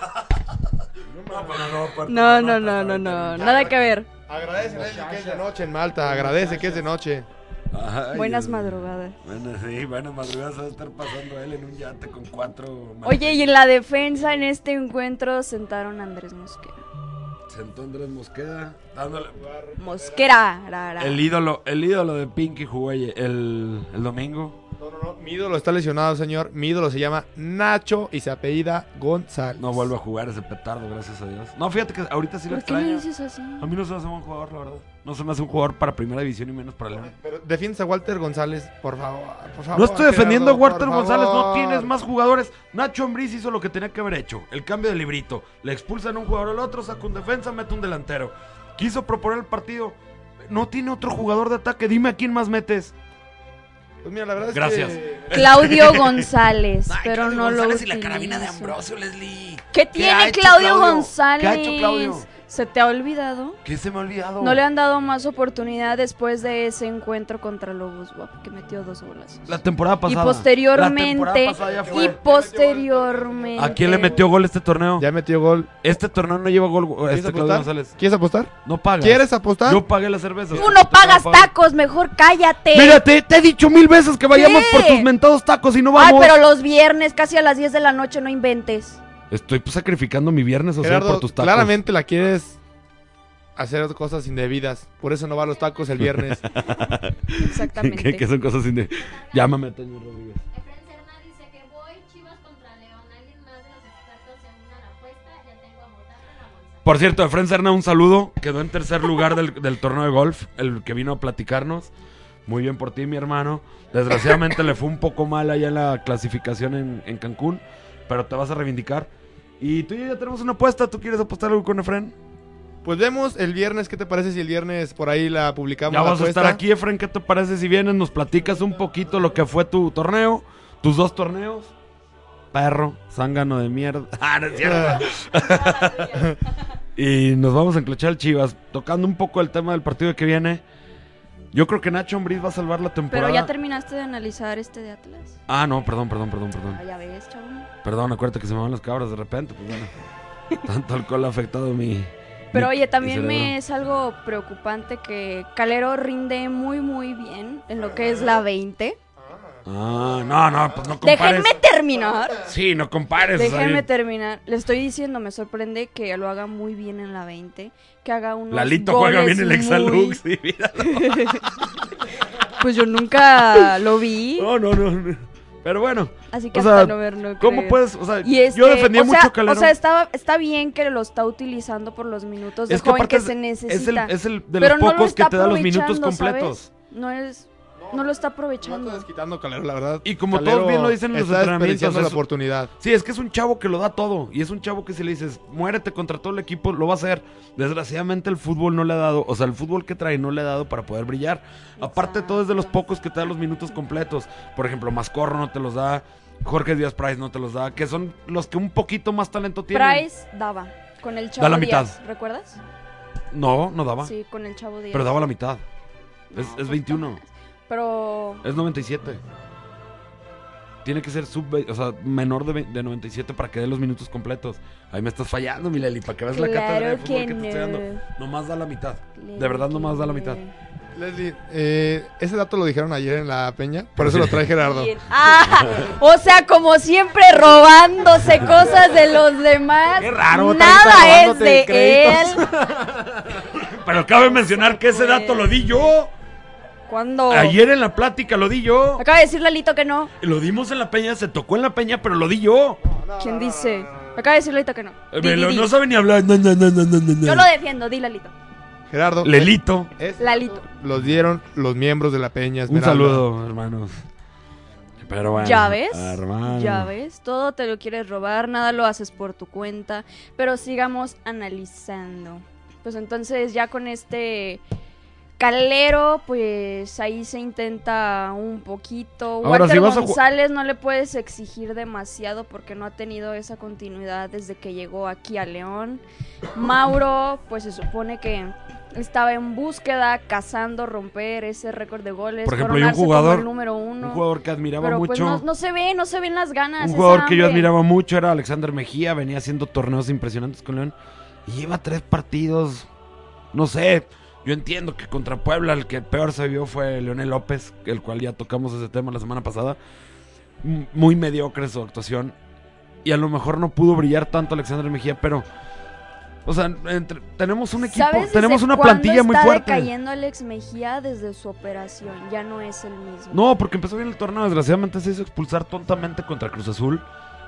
Speaker 2: No, no,
Speaker 8: No, no, no. Nada que ver.
Speaker 1: Agradece que es de noche en Malta. Agradece que es de noche.
Speaker 2: Ay,
Speaker 8: Buenas madrugadas.
Speaker 2: Bueno, sí, buenas madrugadas va a estar pasando él en un yate con cuatro.
Speaker 8: Oye, y en la defensa en este encuentro sentaron a Andrés Mosquera.
Speaker 2: Sentó Andrés Mosqueda, dándole.
Speaker 8: Mosquera. ra, ra.
Speaker 2: El ídolo, el ídolo de Pinky jugó el, el domingo.
Speaker 1: No, no, no. Mi ídolo está lesionado, señor. Mi ídolo se llama Nacho y se apellida González.
Speaker 2: No vuelve a jugar ese petardo, gracias a Dios. No, fíjate que ahorita sí lo
Speaker 8: ¿Por qué
Speaker 2: extraño.
Speaker 8: dices así?
Speaker 2: A mí no se me hace buen jugador, la verdad. No se me hace un jugador para primera división y menos para León.
Speaker 1: Pero defiendes a Walter González, por favor. por favor
Speaker 2: No estoy defendiendo a Walter González, no tienes más jugadores. Nacho Ambriz hizo lo que tenía que haber hecho. El cambio de librito. Le expulsan un jugador al otro, saca un defensa, mete un delantero. Quiso proponer el partido. No tiene otro jugador de ataque. Dime a quién más metes.
Speaker 1: Pues mira, la verdad es
Speaker 2: Gracias.
Speaker 1: que...
Speaker 8: Claudio González, pero no lo utilizo.
Speaker 2: Leslie.
Speaker 8: ¿Qué
Speaker 2: ha
Speaker 8: tiene Claudio,
Speaker 2: Claudio?
Speaker 8: González?
Speaker 2: ¿Qué ha hecho Claudio?
Speaker 8: ¿Se te ha olvidado?
Speaker 2: ¿Qué se me ha olvidado?
Speaker 8: No le han dado más oportunidad después de ese encuentro contra Lobos Guap, que metió dos golazos.
Speaker 2: La temporada
Speaker 8: Y
Speaker 2: pasada. La
Speaker 8: posteriormente,
Speaker 2: temporada pasada ya fue.
Speaker 8: y posteriormente.
Speaker 2: ¿A quién le metió gol este torneo?
Speaker 1: Ya metió gol.
Speaker 2: Este torneo no lleva gol
Speaker 1: ¿Quieres
Speaker 2: este
Speaker 1: apostar?
Speaker 2: González.
Speaker 1: ¿Quieres apostar?
Speaker 2: No paga.
Speaker 1: ¿Quieres apostar?
Speaker 2: Yo pagué la cerveza.
Speaker 8: Tú no pagas tacos, mejor cállate.
Speaker 2: Mira, te, te he dicho mil veces que vayamos
Speaker 8: ¿Qué?
Speaker 2: por tus mentados tacos y no
Speaker 8: Ay,
Speaker 2: vamos.
Speaker 8: pero los viernes, casi a las 10 de la noche, no inventes.
Speaker 2: Estoy pues, sacrificando mi viernes social
Speaker 1: Gerardo,
Speaker 2: por tus tacos.
Speaker 1: claramente la quieres hacer cosas indebidas. Por eso no va a los tacos el viernes.
Speaker 8: Exactamente.
Speaker 2: que, que son cosas indebidas. Llámame a Toño Rodríguez.
Speaker 9: Efren Serna dice que voy Chivas contra León. ¿Alguien más de los expertos se une a a.
Speaker 2: Por cierto, Efren Serna, un saludo. Quedó en tercer lugar del, del torneo de golf, el que vino a platicarnos. Muy bien por ti, mi hermano. Desgraciadamente le fue un poco mal allá en la clasificación en, en Cancún, pero te vas a reivindicar. Y tú y yo ya tenemos una apuesta. ¿Tú quieres apostar algo con Efren?
Speaker 1: Pues vemos el viernes, ¿qué te parece si el viernes por ahí la publicamos?
Speaker 2: Ya
Speaker 1: la
Speaker 2: vas a estar aquí, Efren. ¿Qué te parece si vienes? Nos platicas un poquito lo que fue tu torneo, tus dos torneos. Perro, zángano de mierda. Ah, no es cierto. y nos vamos a enclochar al Chivas, tocando un poco el tema del partido que viene. Yo creo que Nacho Ambriz va a salvar la temporada.
Speaker 8: Pero ya terminaste de analizar este de Atlas.
Speaker 2: Ah, no, perdón, perdón, perdón, perdón.
Speaker 8: Ah, ya ves, chavo.
Speaker 2: Perdón, acuérdate que se me van las cabras de repente, pues bueno. Tanto alcohol ha afectado mi.
Speaker 8: Pero
Speaker 2: mi-
Speaker 8: oye, también me es algo preocupante que Calero rinde muy, muy bien en lo que es la 20.
Speaker 2: Ah, no, no, pues no compares.
Speaker 8: Déjenme terminar.
Speaker 2: Sí, no compares.
Speaker 8: Déjenme terminar. Le estoy diciendo, me sorprende que lo haga muy bien en la 20. Que haga unos
Speaker 2: Lalito juega bien el
Speaker 8: muy-
Speaker 2: Exalux, sí, míralo.
Speaker 8: Pues yo nunca lo vi.
Speaker 2: No, no, no. Pero bueno.
Speaker 8: Así que
Speaker 2: o
Speaker 8: hasta
Speaker 2: sea,
Speaker 8: no ver, no
Speaker 2: ¿Cómo puedes? O sea,
Speaker 8: Y este,
Speaker 2: yo defendía
Speaker 8: o sea,
Speaker 2: mucho a Calero.
Speaker 8: O sea, está, está bien que lo está utilizando por los minutos de
Speaker 2: Es que
Speaker 8: joven que se
Speaker 2: es-
Speaker 8: necesita.
Speaker 2: es el- es el de los
Speaker 8: no lo
Speaker 2: pocos que te da los minutos completos.
Speaker 8: ¿sabes? No es... No lo está
Speaker 1: No
Speaker 8: aprovechando.
Speaker 1: estás quitando Calero, la verdad.
Speaker 2: Y como
Speaker 1: Calero
Speaker 2: todos bien lo dicen en los entrenamientos,
Speaker 1: la oportunidad.
Speaker 2: Sí, es que es un chavo que lo da todo. Y es un chavo que si le dices, muérete contra todo el equipo, lo va a hacer. Desgraciadamente el fútbol no le ha dado, o sea, el fútbol que trae no le ha dado para poder brillar. Aparte, todo es de los pocos que te da los minutos completos. Por ejemplo, Mascorro no te los da, Jorge Díaz Price no te los da, que son los que un poquito más talento tienen.
Speaker 8: Price daba con el chavo
Speaker 2: Da la mitad.
Speaker 8: Díaz, ¿recuerdas?
Speaker 2: No, no daba.
Speaker 8: Sí, con el chavo Díaz.
Speaker 2: Pero daba la mitad.
Speaker 8: No,
Speaker 2: es, es
Speaker 8: pues,
Speaker 2: 21.
Speaker 8: más. Pero
Speaker 2: Es 97. Tiene que ser sub, o sea, menor de, ve- de 97 para que dé los minutos completos. Ahí me estás fallando, mi Leli, para que veas la cátedra de
Speaker 8: que
Speaker 2: fútbol que, te estoy dando.
Speaker 8: no.
Speaker 2: Nomás da la mitad.
Speaker 8: Claro
Speaker 2: De verdad, nomás da la
Speaker 8: que
Speaker 2: mitad.
Speaker 1: Leslie, eh, ese dato lo dijeron ayer en la peña, por eso lo trae Gerardo.
Speaker 8: Ah, o sea, como siempre robándose cosas de los demás.
Speaker 3: Qué raro,
Speaker 8: Nada es de
Speaker 3: créditos.
Speaker 8: él.
Speaker 2: Pero cabe mencionar que ese
Speaker 8: Pues.
Speaker 2: dato lo di yo.
Speaker 8: ¿Cuándo?
Speaker 2: Ayer en la plática lo di yo.
Speaker 8: Acaba de decir Lalito que no.
Speaker 2: Lo dimos en la peña, se tocó en la peña, pero lo di yo.
Speaker 8: ¿Quién dice? Acaba de decir Lalito que no.
Speaker 2: Eh,
Speaker 8: Di,
Speaker 2: me
Speaker 8: di,
Speaker 2: lo-
Speaker 8: di.
Speaker 2: no sabe ni hablar. No, no, no, no, no, no, no.
Speaker 8: Yo lo defiendo, di Lalito.
Speaker 1: Gerardo.
Speaker 2: Lelito.
Speaker 1: es-
Speaker 8: Lalito.
Speaker 1: los dieron los miembros de la Peña
Speaker 2: Un
Speaker 1: Esmeralda.
Speaker 2: saludo, hermanos. Pero bueno.
Speaker 8: ¿Ya ves?
Speaker 2: hermano.
Speaker 8: Ya ves, todo te lo quieres robar, nada lo haces por tu cuenta, pero sigamos analizando. Pues entonces ya con este calero, pues ahí se intenta un poquito.
Speaker 2: Ahora,
Speaker 8: Walter
Speaker 2: si vas a ju-
Speaker 8: González no le puedes exigir demasiado porque no ha tenido esa continuidad desde que llegó aquí a León. Mauro, pues se supone que estaba en búsqueda, cazando romper ese récord de goles,
Speaker 2: Por ejemplo, hay un jugador-
Speaker 8: número uno.
Speaker 2: Un jugador que admiraba
Speaker 8: Pero pues
Speaker 2: mucho.
Speaker 8: no, no se ve, no se ven las ganas.
Speaker 2: Un jugador que yo admiraba mucho era Alexander Mejía, venía haciendo torneos impresionantes con León y lleva tres partidos. No sé, yo entiendo que contra Puebla el que peor se vio fue Leonel López, el cual ya tocamos ese tema la semana pasada. M- Muy mediocre su actuación y a lo mejor no pudo brillar tanto Alexander Mejía, pero o sea, entre- tenemos un equipo,
Speaker 8: ¿Sabes
Speaker 2: tenemos una plantilla muy
Speaker 8: está
Speaker 2: fuerte.
Speaker 8: decayendo Alex Mejía desde su operación, ya no es el mismo.
Speaker 2: No, porque empezó bien el torneo, desgraciadamente se hizo expulsar tontamente contra Cruz Azul.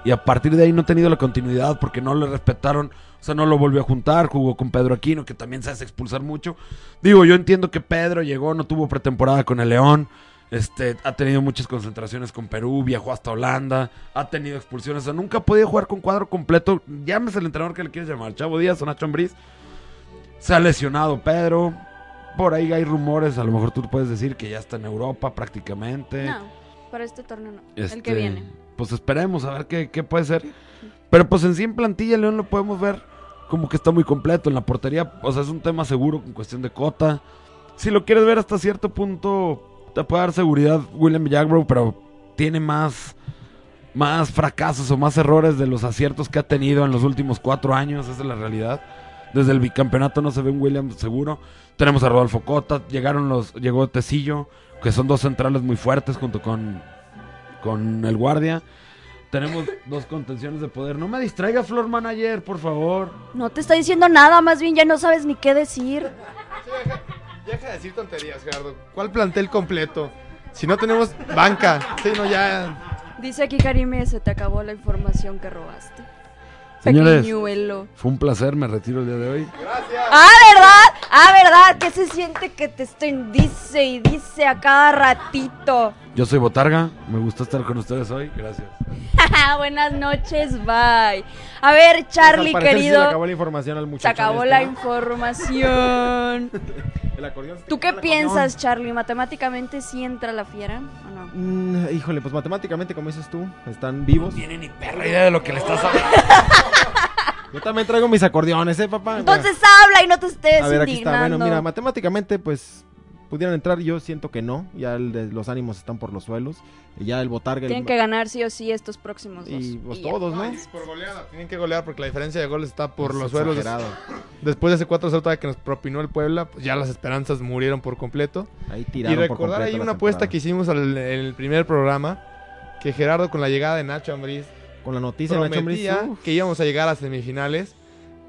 Speaker 2: Y a partir de ahí no ha tenido la continuidad porque no le respetaron, o sea, no lo volvió a juntar, jugó con Pedro Aquino, que también se hace expulsar mucho. Digo, yo entiendo que Pedro llegó, no tuvo pretemporada con el León, este, ha tenido muchas concentraciones con Perú, viajó hasta Holanda, ha tenido expulsiones, o sea, nunca ha podido jugar con cuadro completo. Llámese el entrenador que le quieres llamar, Chavo Díaz o Nacho Ambriz. Se ha lesionado Pedro, por ahí hay rumores, a lo mejor tú puedes decir que ya está en Europa prácticamente.
Speaker 8: No, para este torneo no. El
Speaker 2: Este,
Speaker 8: que viene.
Speaker 2: Pues esperemos a ver qué, puede ser. Pero pues en sí en plantilla León lo podemos ver como que está muy completo en la portería. O sea, es un tema seguro en cuestión de cota. Si lo quieres ver hasta cierto punto, te puede dar seguridad William Villagbro, pero tiene más, más fracasos o más errores de los aciertos que ha tenido en los últimos cuatro años. Esa es la realidad. Desde el bicampeonato no se ve un William seguro. Tenemos a Rodolfo Cota, llegaron los, llegó Tecillo, que son dos centrales muy fuertes junto con, con el guardia. Tenemos dos contenciones de poder. No me distraiga, Flor Manager, por favor.
Speaker 8: No te está diciendo nada, más bien ya no sabes ni qué decir.
Speaker 1: Deja de decir tonterías, Gerardo. ¿Cuál plantel completo? Si no tenemos banca. Sí, no, ya.
Speaker 8: Dice aquí Karime, se te acabó la información que robaste.
Speaker 2: Señores,
Speaker 8: Pequeñuelo.
Speaker 2: fue un placer, me retiro el día de hoy.
Speaker 8: Ah, ¿verdad? Ah, ¿verdad? ¿Qué se siente que te estén dice y dice a cada ratito?
Speaker 2: Yo soy Botarga, me gustó estar con ustedes hoy, gracias.
Speaker 8: Buenas noches, bye. A ver, Charlie,
Speaker 3: Pues, parecer Se
Speaker 8: querido.
Speaker 3: le acabó la información al
Speaker 8: Se
Speaker 3: muchacho.
Speaker 8: acabó
Speaker 3: este,
Speaker 8: la
Speaker 3: ¿no?
Speaker 8: información.
Speaker 3: Se
Speaker 8: ¿Tú qué piensas, Charlie? ¿Matemáticamente sí entra la fiera o no?
Speaker 3: Mm, híjole, pues matemáticamente, como dices tú, están vivos.
Speaker 2: Tiene ni perra idea de lo que le estás hablando.
Speaker 3: Yo también traigo mis acordeones, ¿eh, papá?
Speaker 8: Entonces habla y no te estés
Speaker 3: a ver, aquí está.
Speaker 8: indignando.
Speaker 3: Bueno, mira, matemáticamente, pues pudieran entrar. Yo siento que no. Ya el de- los ánimos están por los suelos. Y ya el botarga. el-
Speaker 8: Tienen que ganar sí o sí estos próximos dos.
Speaker 3: Y pues
Speaker 8: Y ya.
Speaker 3: todos, ¿no?
Speaker 1: Por goleada. Tienen que golear porque la diferencia de goles está por
Speaker 3: Es
Speaker 1: los suelos. Después de ese 4-0 que nos propinó el Puebla, pues ya las esperanzas murieron por completo.
Speaker 3: Ahí
Speaker 1: Y
Speaker 3: tiraron por
Speaker 1: recordar ahí una apuesta que hicimos al- en el primer programa, que Gerardo con la llegada de Nacho Ambriz
Speaker 3: Con la noticia de Nacho Ambriz,
Speaker 1: que íbamos a llegar a semifinales,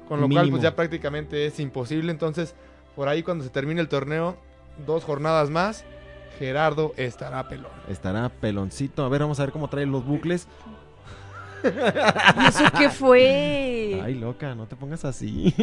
Speaker 1: con lo cual pues ya prácticamente es imposible. Entonces, por ahí cuando se termine el torneo, dos jornadas más, Gerardo estará pelón.
Speaker 3: estará peloncito. A ver, vamos a ver cómo trae los bucles.
Speaker 8: ¿Y eso qué fue?
Speaker 3: Ay, loca, no te pongas así.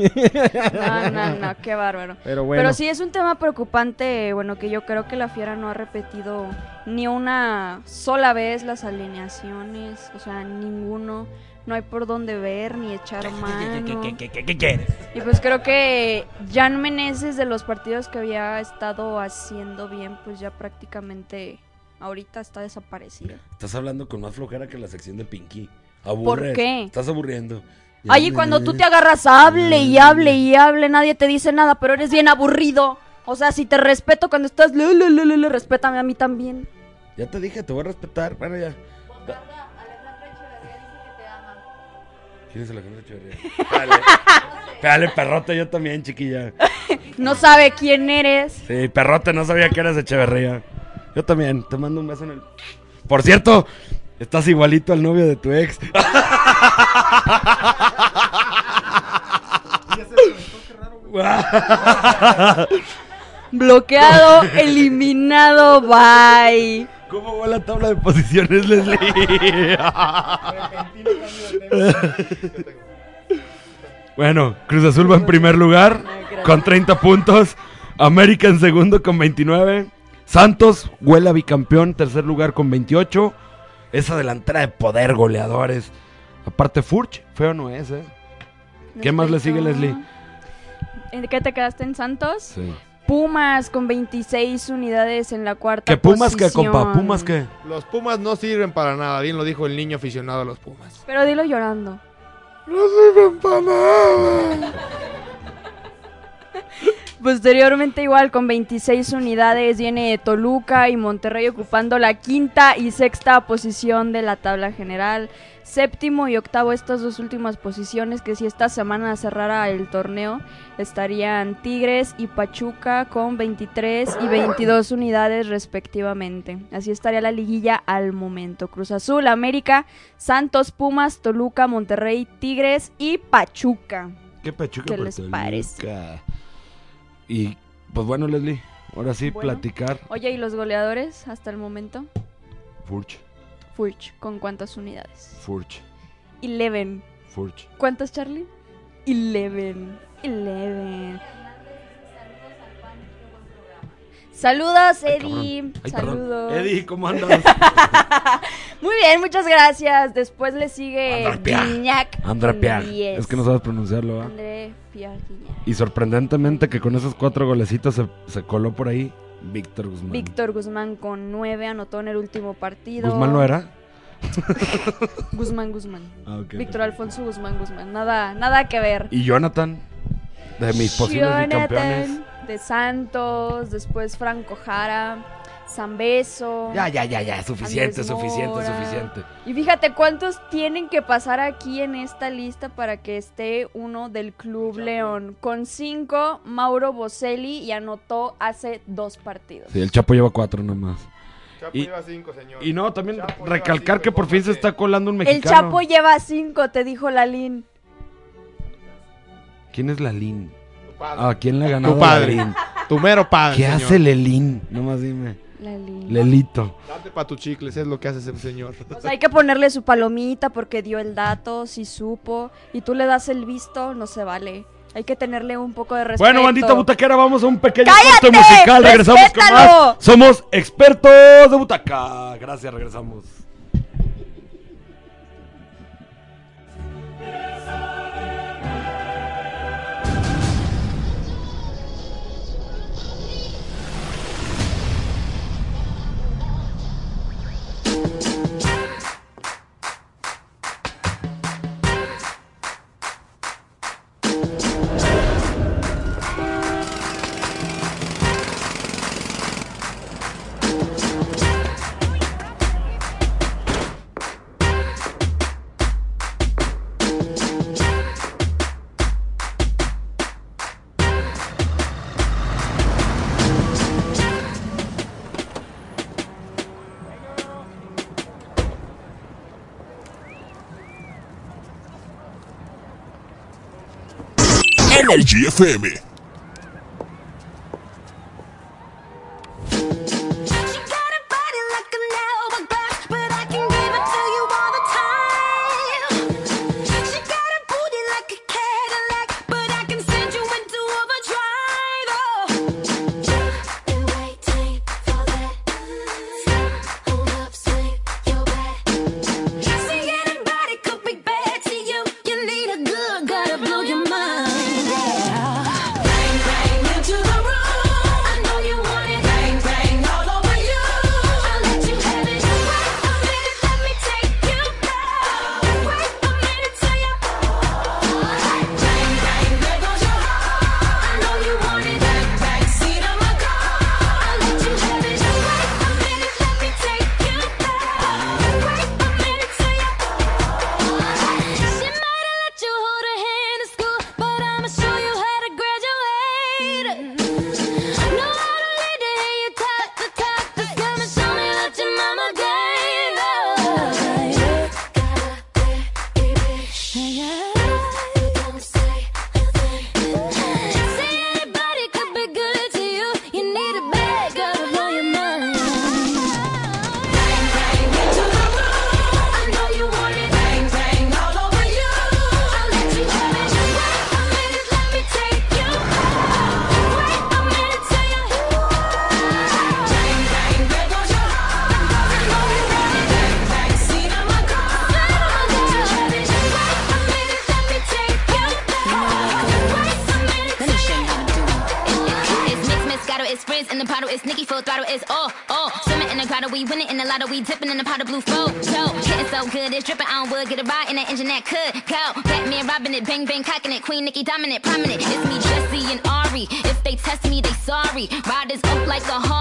Speaker 8: No, no, no, qué bárbaro.
Speaker 3: Pero bueno.
Speaker 8: Pero sí es un tema preocupante, bueno, que yo creo que la Fiera no ha repetido ni una sola vez las alineaciones, o sea, ninguno. No hay por dónde ver ni echar mano.
Speaker 2: ¿Qué quieres?
Speaker 8: Y pues creo que Jan Meneses de los partidos que había estado haciendo bien, pues ya prácticamente ahorita está desaparecido.
Speaker 2: Estás hablando con más flojera que la sección de Pinky. Aburres.
Speaker 8: qué?
Speaker 2: Estás aburriendo.
Speaker 8: Ay, y cuando tú te agarras, hable y hable y hable, nadie te dice nada, pero eres bien aburrido. O sea, si te respeto cuando estás, le, le, le, le, le, respétame a mí también.
Speaker 2: Ya te dije, te voy a respetar. Bueno, ya. ¿Quién es Alejandro Echeverría? Dale. Dale, perrote, yo también, chiquilla.
Speaker 8: No sabe quién eres.
Speaker 2: Sí, perrote, no sabía que eras Echeverría. Yo también, te mando un beso en el. Por cierto, estás igualito al novio de tu ex.
Speaker 8: Bloqueado, eliminado, bye.
Speaker 2: ¿Cómo va la tabla de posiciones, Leslie? bueno, Cruz Azul va en primer lugar con 30 puntos. América en segundo con 29. Santos, huele a bicampeón, tercer lugar con 28. Esa delantera de poder, goleadores. Aparte, Furch, feo no es, ¿eh? ¿Qué más le sigue, Leslie?
Speaker 8: ¿En qué te quedaste en Santos?
Speaker 2: Sí.
Speaker 8: Pumas con 26 unidades en la cuarta
Speaker 2: ¿Qué Pumas qué,
Speaker 8: posición.
Speaker 2: compa? ¿Pumas qué?
Speaker 1: Los Pumas no sirven para nada, bien lo dijo el niño aficionado a los Pumas.
Speaker 8: Pero dilo llorando.
Speaker 1: No sirven para nada.
Speaker 8: Posteriormente igual con 26 unidades viene Toluca y Monterrey ocupando la quinta y sexta posición de la tabla general. Séptimo y octavo estas dos últimas posiciones que si esta semana cerrara el torneo estarían Tigres y Pachuca con 23 y 22 unidades respectivamente. Así estaría la liguilla al momento. Cruz Azul, América, Santos, Pumas, Toluca, Monterrey, Tigres y Pachuca.
Speaker 2: ¿Qué Pachuca
Speaker 8: ¿Qué les
Speaker 2: Toluca?
Speaker 8: parece?
Speaker 2: Y pues bueno, Leslie, ahora sí
Speaker 8: Bueno.
Speaker 2: platicar.
Speaker 8: Oye, ¿y los goleadores hasta el momento?
Speaker 2: Furch,
Speaker 8: Furch, ¿con cuántas unidades?
Speaker 2: Furch,
Speaker 8: Eleven.
Speaker 2: Furch.
Speaker 8: ¿Cuántas, Charlie? Eleven. Eleven. Saludos, Eddie.
Speaker 2: Ay, perdón.
Speaker 8: Saludos.
Speaker 2: Eddie, ¿cómo andas?
Speaker 8: Muy bien, muchas gracias. Después le sigue. Guignac.
Speaker 2: André.
Speaker 8: 10.
Speaker 2: Es que no sabes pronunciarlo, ¿ah?
Speaker 8: André Guignac.
Speaker 2: Y sorprendentemente que con esos cuatro golecitos se, se coló por ahí Víctor Guzmán.
Speaker 8: Víctor Guzmán con 9 anotó en el último partido.
Speaker 2: ¿Guzmán no era?
Speaker 8: Guzmán, Guzmán.
Speaker 2: Ah.
Speaker 8: Víctor Alfonso Guzmán, Guzmán. Nada, nada que ver.
Speaker 2: Y Jonathan, de mis posibles.
Speaker 8: Jonathan de Santos, después Franco Jara, Zambeso.
Speaker 2: Ya, ya, ya, ya, suficiente,
Speaker 8: Andrés
Speaker 2: suficiente,
Speaker 8: Mora.
Speaker 2: suficiente.
Speaker 8: Y fíjate cuántos tienen que pasar aquí en esta lista para que esté uno del Club León. Con cinco, Mauro Boselli y anotó hace dos partidos.
Speaker 2: Sí, el Chapo lleva cuatro nomás.
Speaker 1: Chapo
Speaker 2: Y-
Speaker 1: lleva cinco, señor.
Speaker 2: Y no, también
Speaker 1: Chapo
Speaker 2: recalcar
Speaker 1: cinco,
Speaker 2: que por fin se está colando un
Speaker 8: El
Speaker 2: mexicano.
Speaker 8: Chapo lleva cinco, te dijo Lalín.
Speaker 2: ¿Quién es Lalín? ¿A quién le ha ganado
Speaker 1: Tu padre.
Speaker 2: Lalín?
Speaker 1: Tu mero padre.
Speaker 2: ¿Qué
Speaker 1: señor.
Speaker 2: hace Lelín? Nomás dime.
Speaker 8: Lalín.
Speaker 2: Lelito.
Speaker 1: Date pa' tu chicles, es lo que hace ese señor.
Speaker 8: Pues hay que ponerle su palomita porque dio el dato, si supo. Y tú le das el visto, no se vale. Hay que tenerle un poco de respeto.
Speaker 2: Bueno, bandita butaquera, vamos a un pequeño corte musical. Regresamos con más. Somos expertos de butaca. Gracias, regresamos.
Speaker 4: Energy FM. Bang bang cocking it, Queen Nicki dominant, prominent. It's me, Jesse and Ari. If they test me, they sorry. Riders up like a Harley,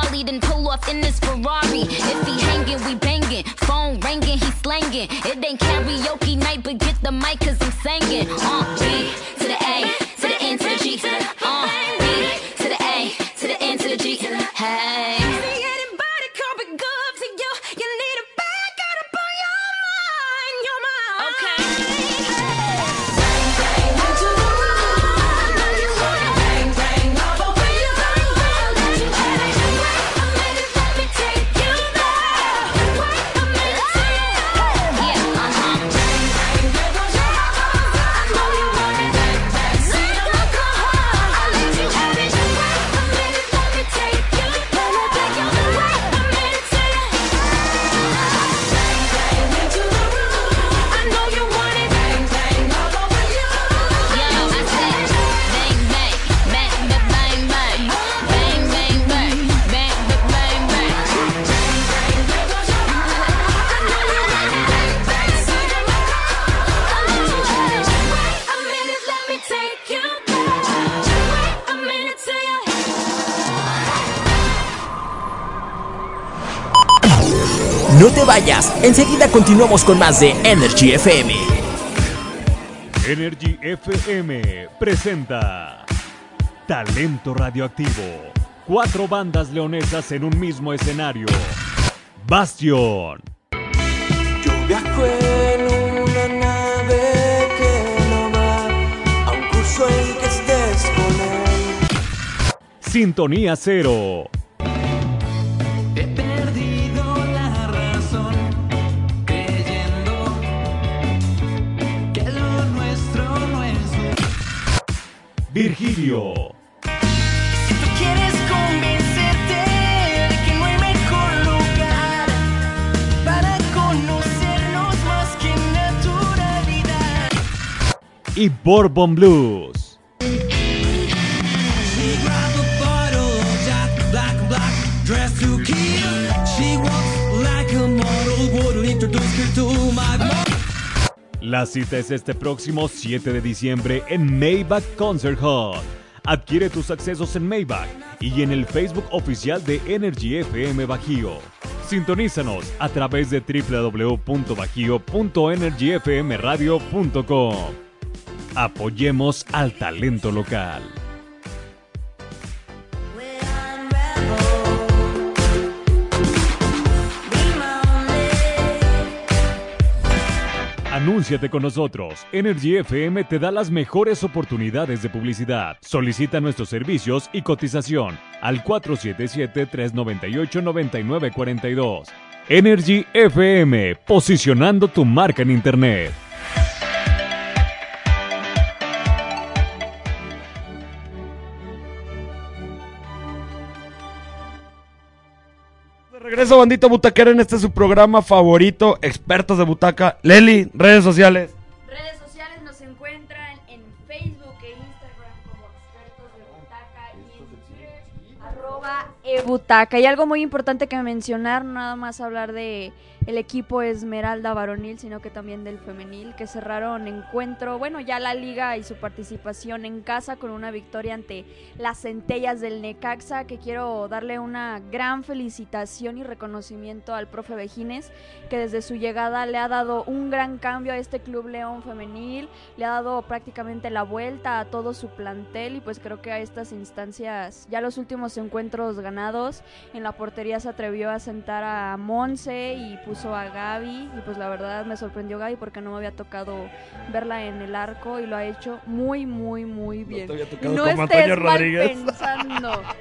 Speaker 5: No te vayas, enseguida continuamos con más de Energy FM.
Speaker 6: Energy FM presenta Talento Radioactivo. Cuatro bandas leonesas en un mismo escenario. Bastion,
Speaker 7: Yo viajo en una nave que no va a un curso en que estés con él.
Speaker 6: Sintonía Cero, Virgilio,
Speaker 7: Si tú quieres convencerte de que no hay mejor lugar para conocernos más que naturalidad.
Speaker 6: y Bourbon Blues. La cita es este próximo 7 de diciembre en Maybach Concert Hall. Adquiere tus accesos en Maybach y en el Facebook oficial de Energy FM Bajío. Sintonízanos a través de www.bajío.energyfmradio.com. Apoyemos al talento local. Anúnciate con nosotros. Energy FM te da las mejores oportunidades de publicidad. Solicita nuestros servicios y cotización al 477-398-9942. Energy FM, posicionando tu marca en Internet.
Speaker 2: Regreso, bandita butaquera, en este su programa favorito, Expertos de Butaca. Leli, redes sociales.
Speaker 8: Arroba ebutaca. Y algo muy importante que mencionar, nada más hablar de el equipo Esmeralda varonil, sino que también del femenil, que cerraron encuentro, bueno, ya la liga y su participación en casa con una victoria ante las centellas del Necaxa, que quiero darle una gran felicitación y reconocimiento al profe Vejines, que desde su llegada le ha dado un gran cambio a este Club León femenil, le ha dado prácticamente la vuelta a todo su plantel y pues creo que a estas instancias, ya los últimos encuentros ganados, en la portería se atrevió a sentar a Monse y puso a Gaby y pues la verdad me sorprendió Gaby porque no me había tocado verla en el arco y lo ha hecho muy muy muy bien.
Speaker 2: te había tocado
Speaker 8: no
Speaker 2: como
Speaker 8: estés
Speaker 2: Antonio
Speaker 8: mal
Speaker 2: Rodríguez.
Speaker 8: pensando.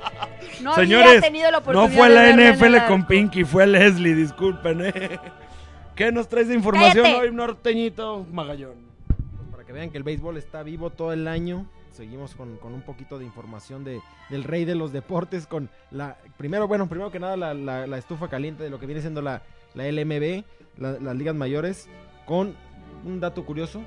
Speaker 8: No
Speaker 2: Señores,
Speaker 8: había tenido la
Speaker 2: no
Speaker 8: oportunidad
Speaker 2: fue
Speaker 8: de
Speaker 2: la
Speaker 8: el
Speaker 2: NFL con Pinky, fue Leslie, disculpen, ¿eh? ¿Qué nos traes de información
Speaker 8: Cállate.
Speaker 2: hoy, norteñito Magallón?
Speaker 3: Para que vean que el béisbol está vivo todo el año. Seguimos con, con un poquito de información de, del rey de los deportes. Con la. Primero, bueno, primero que nada, la, la- la estufa caliente de lo que viene siendo la, la LMB, la- las ligas mayores. Con un dato curioso: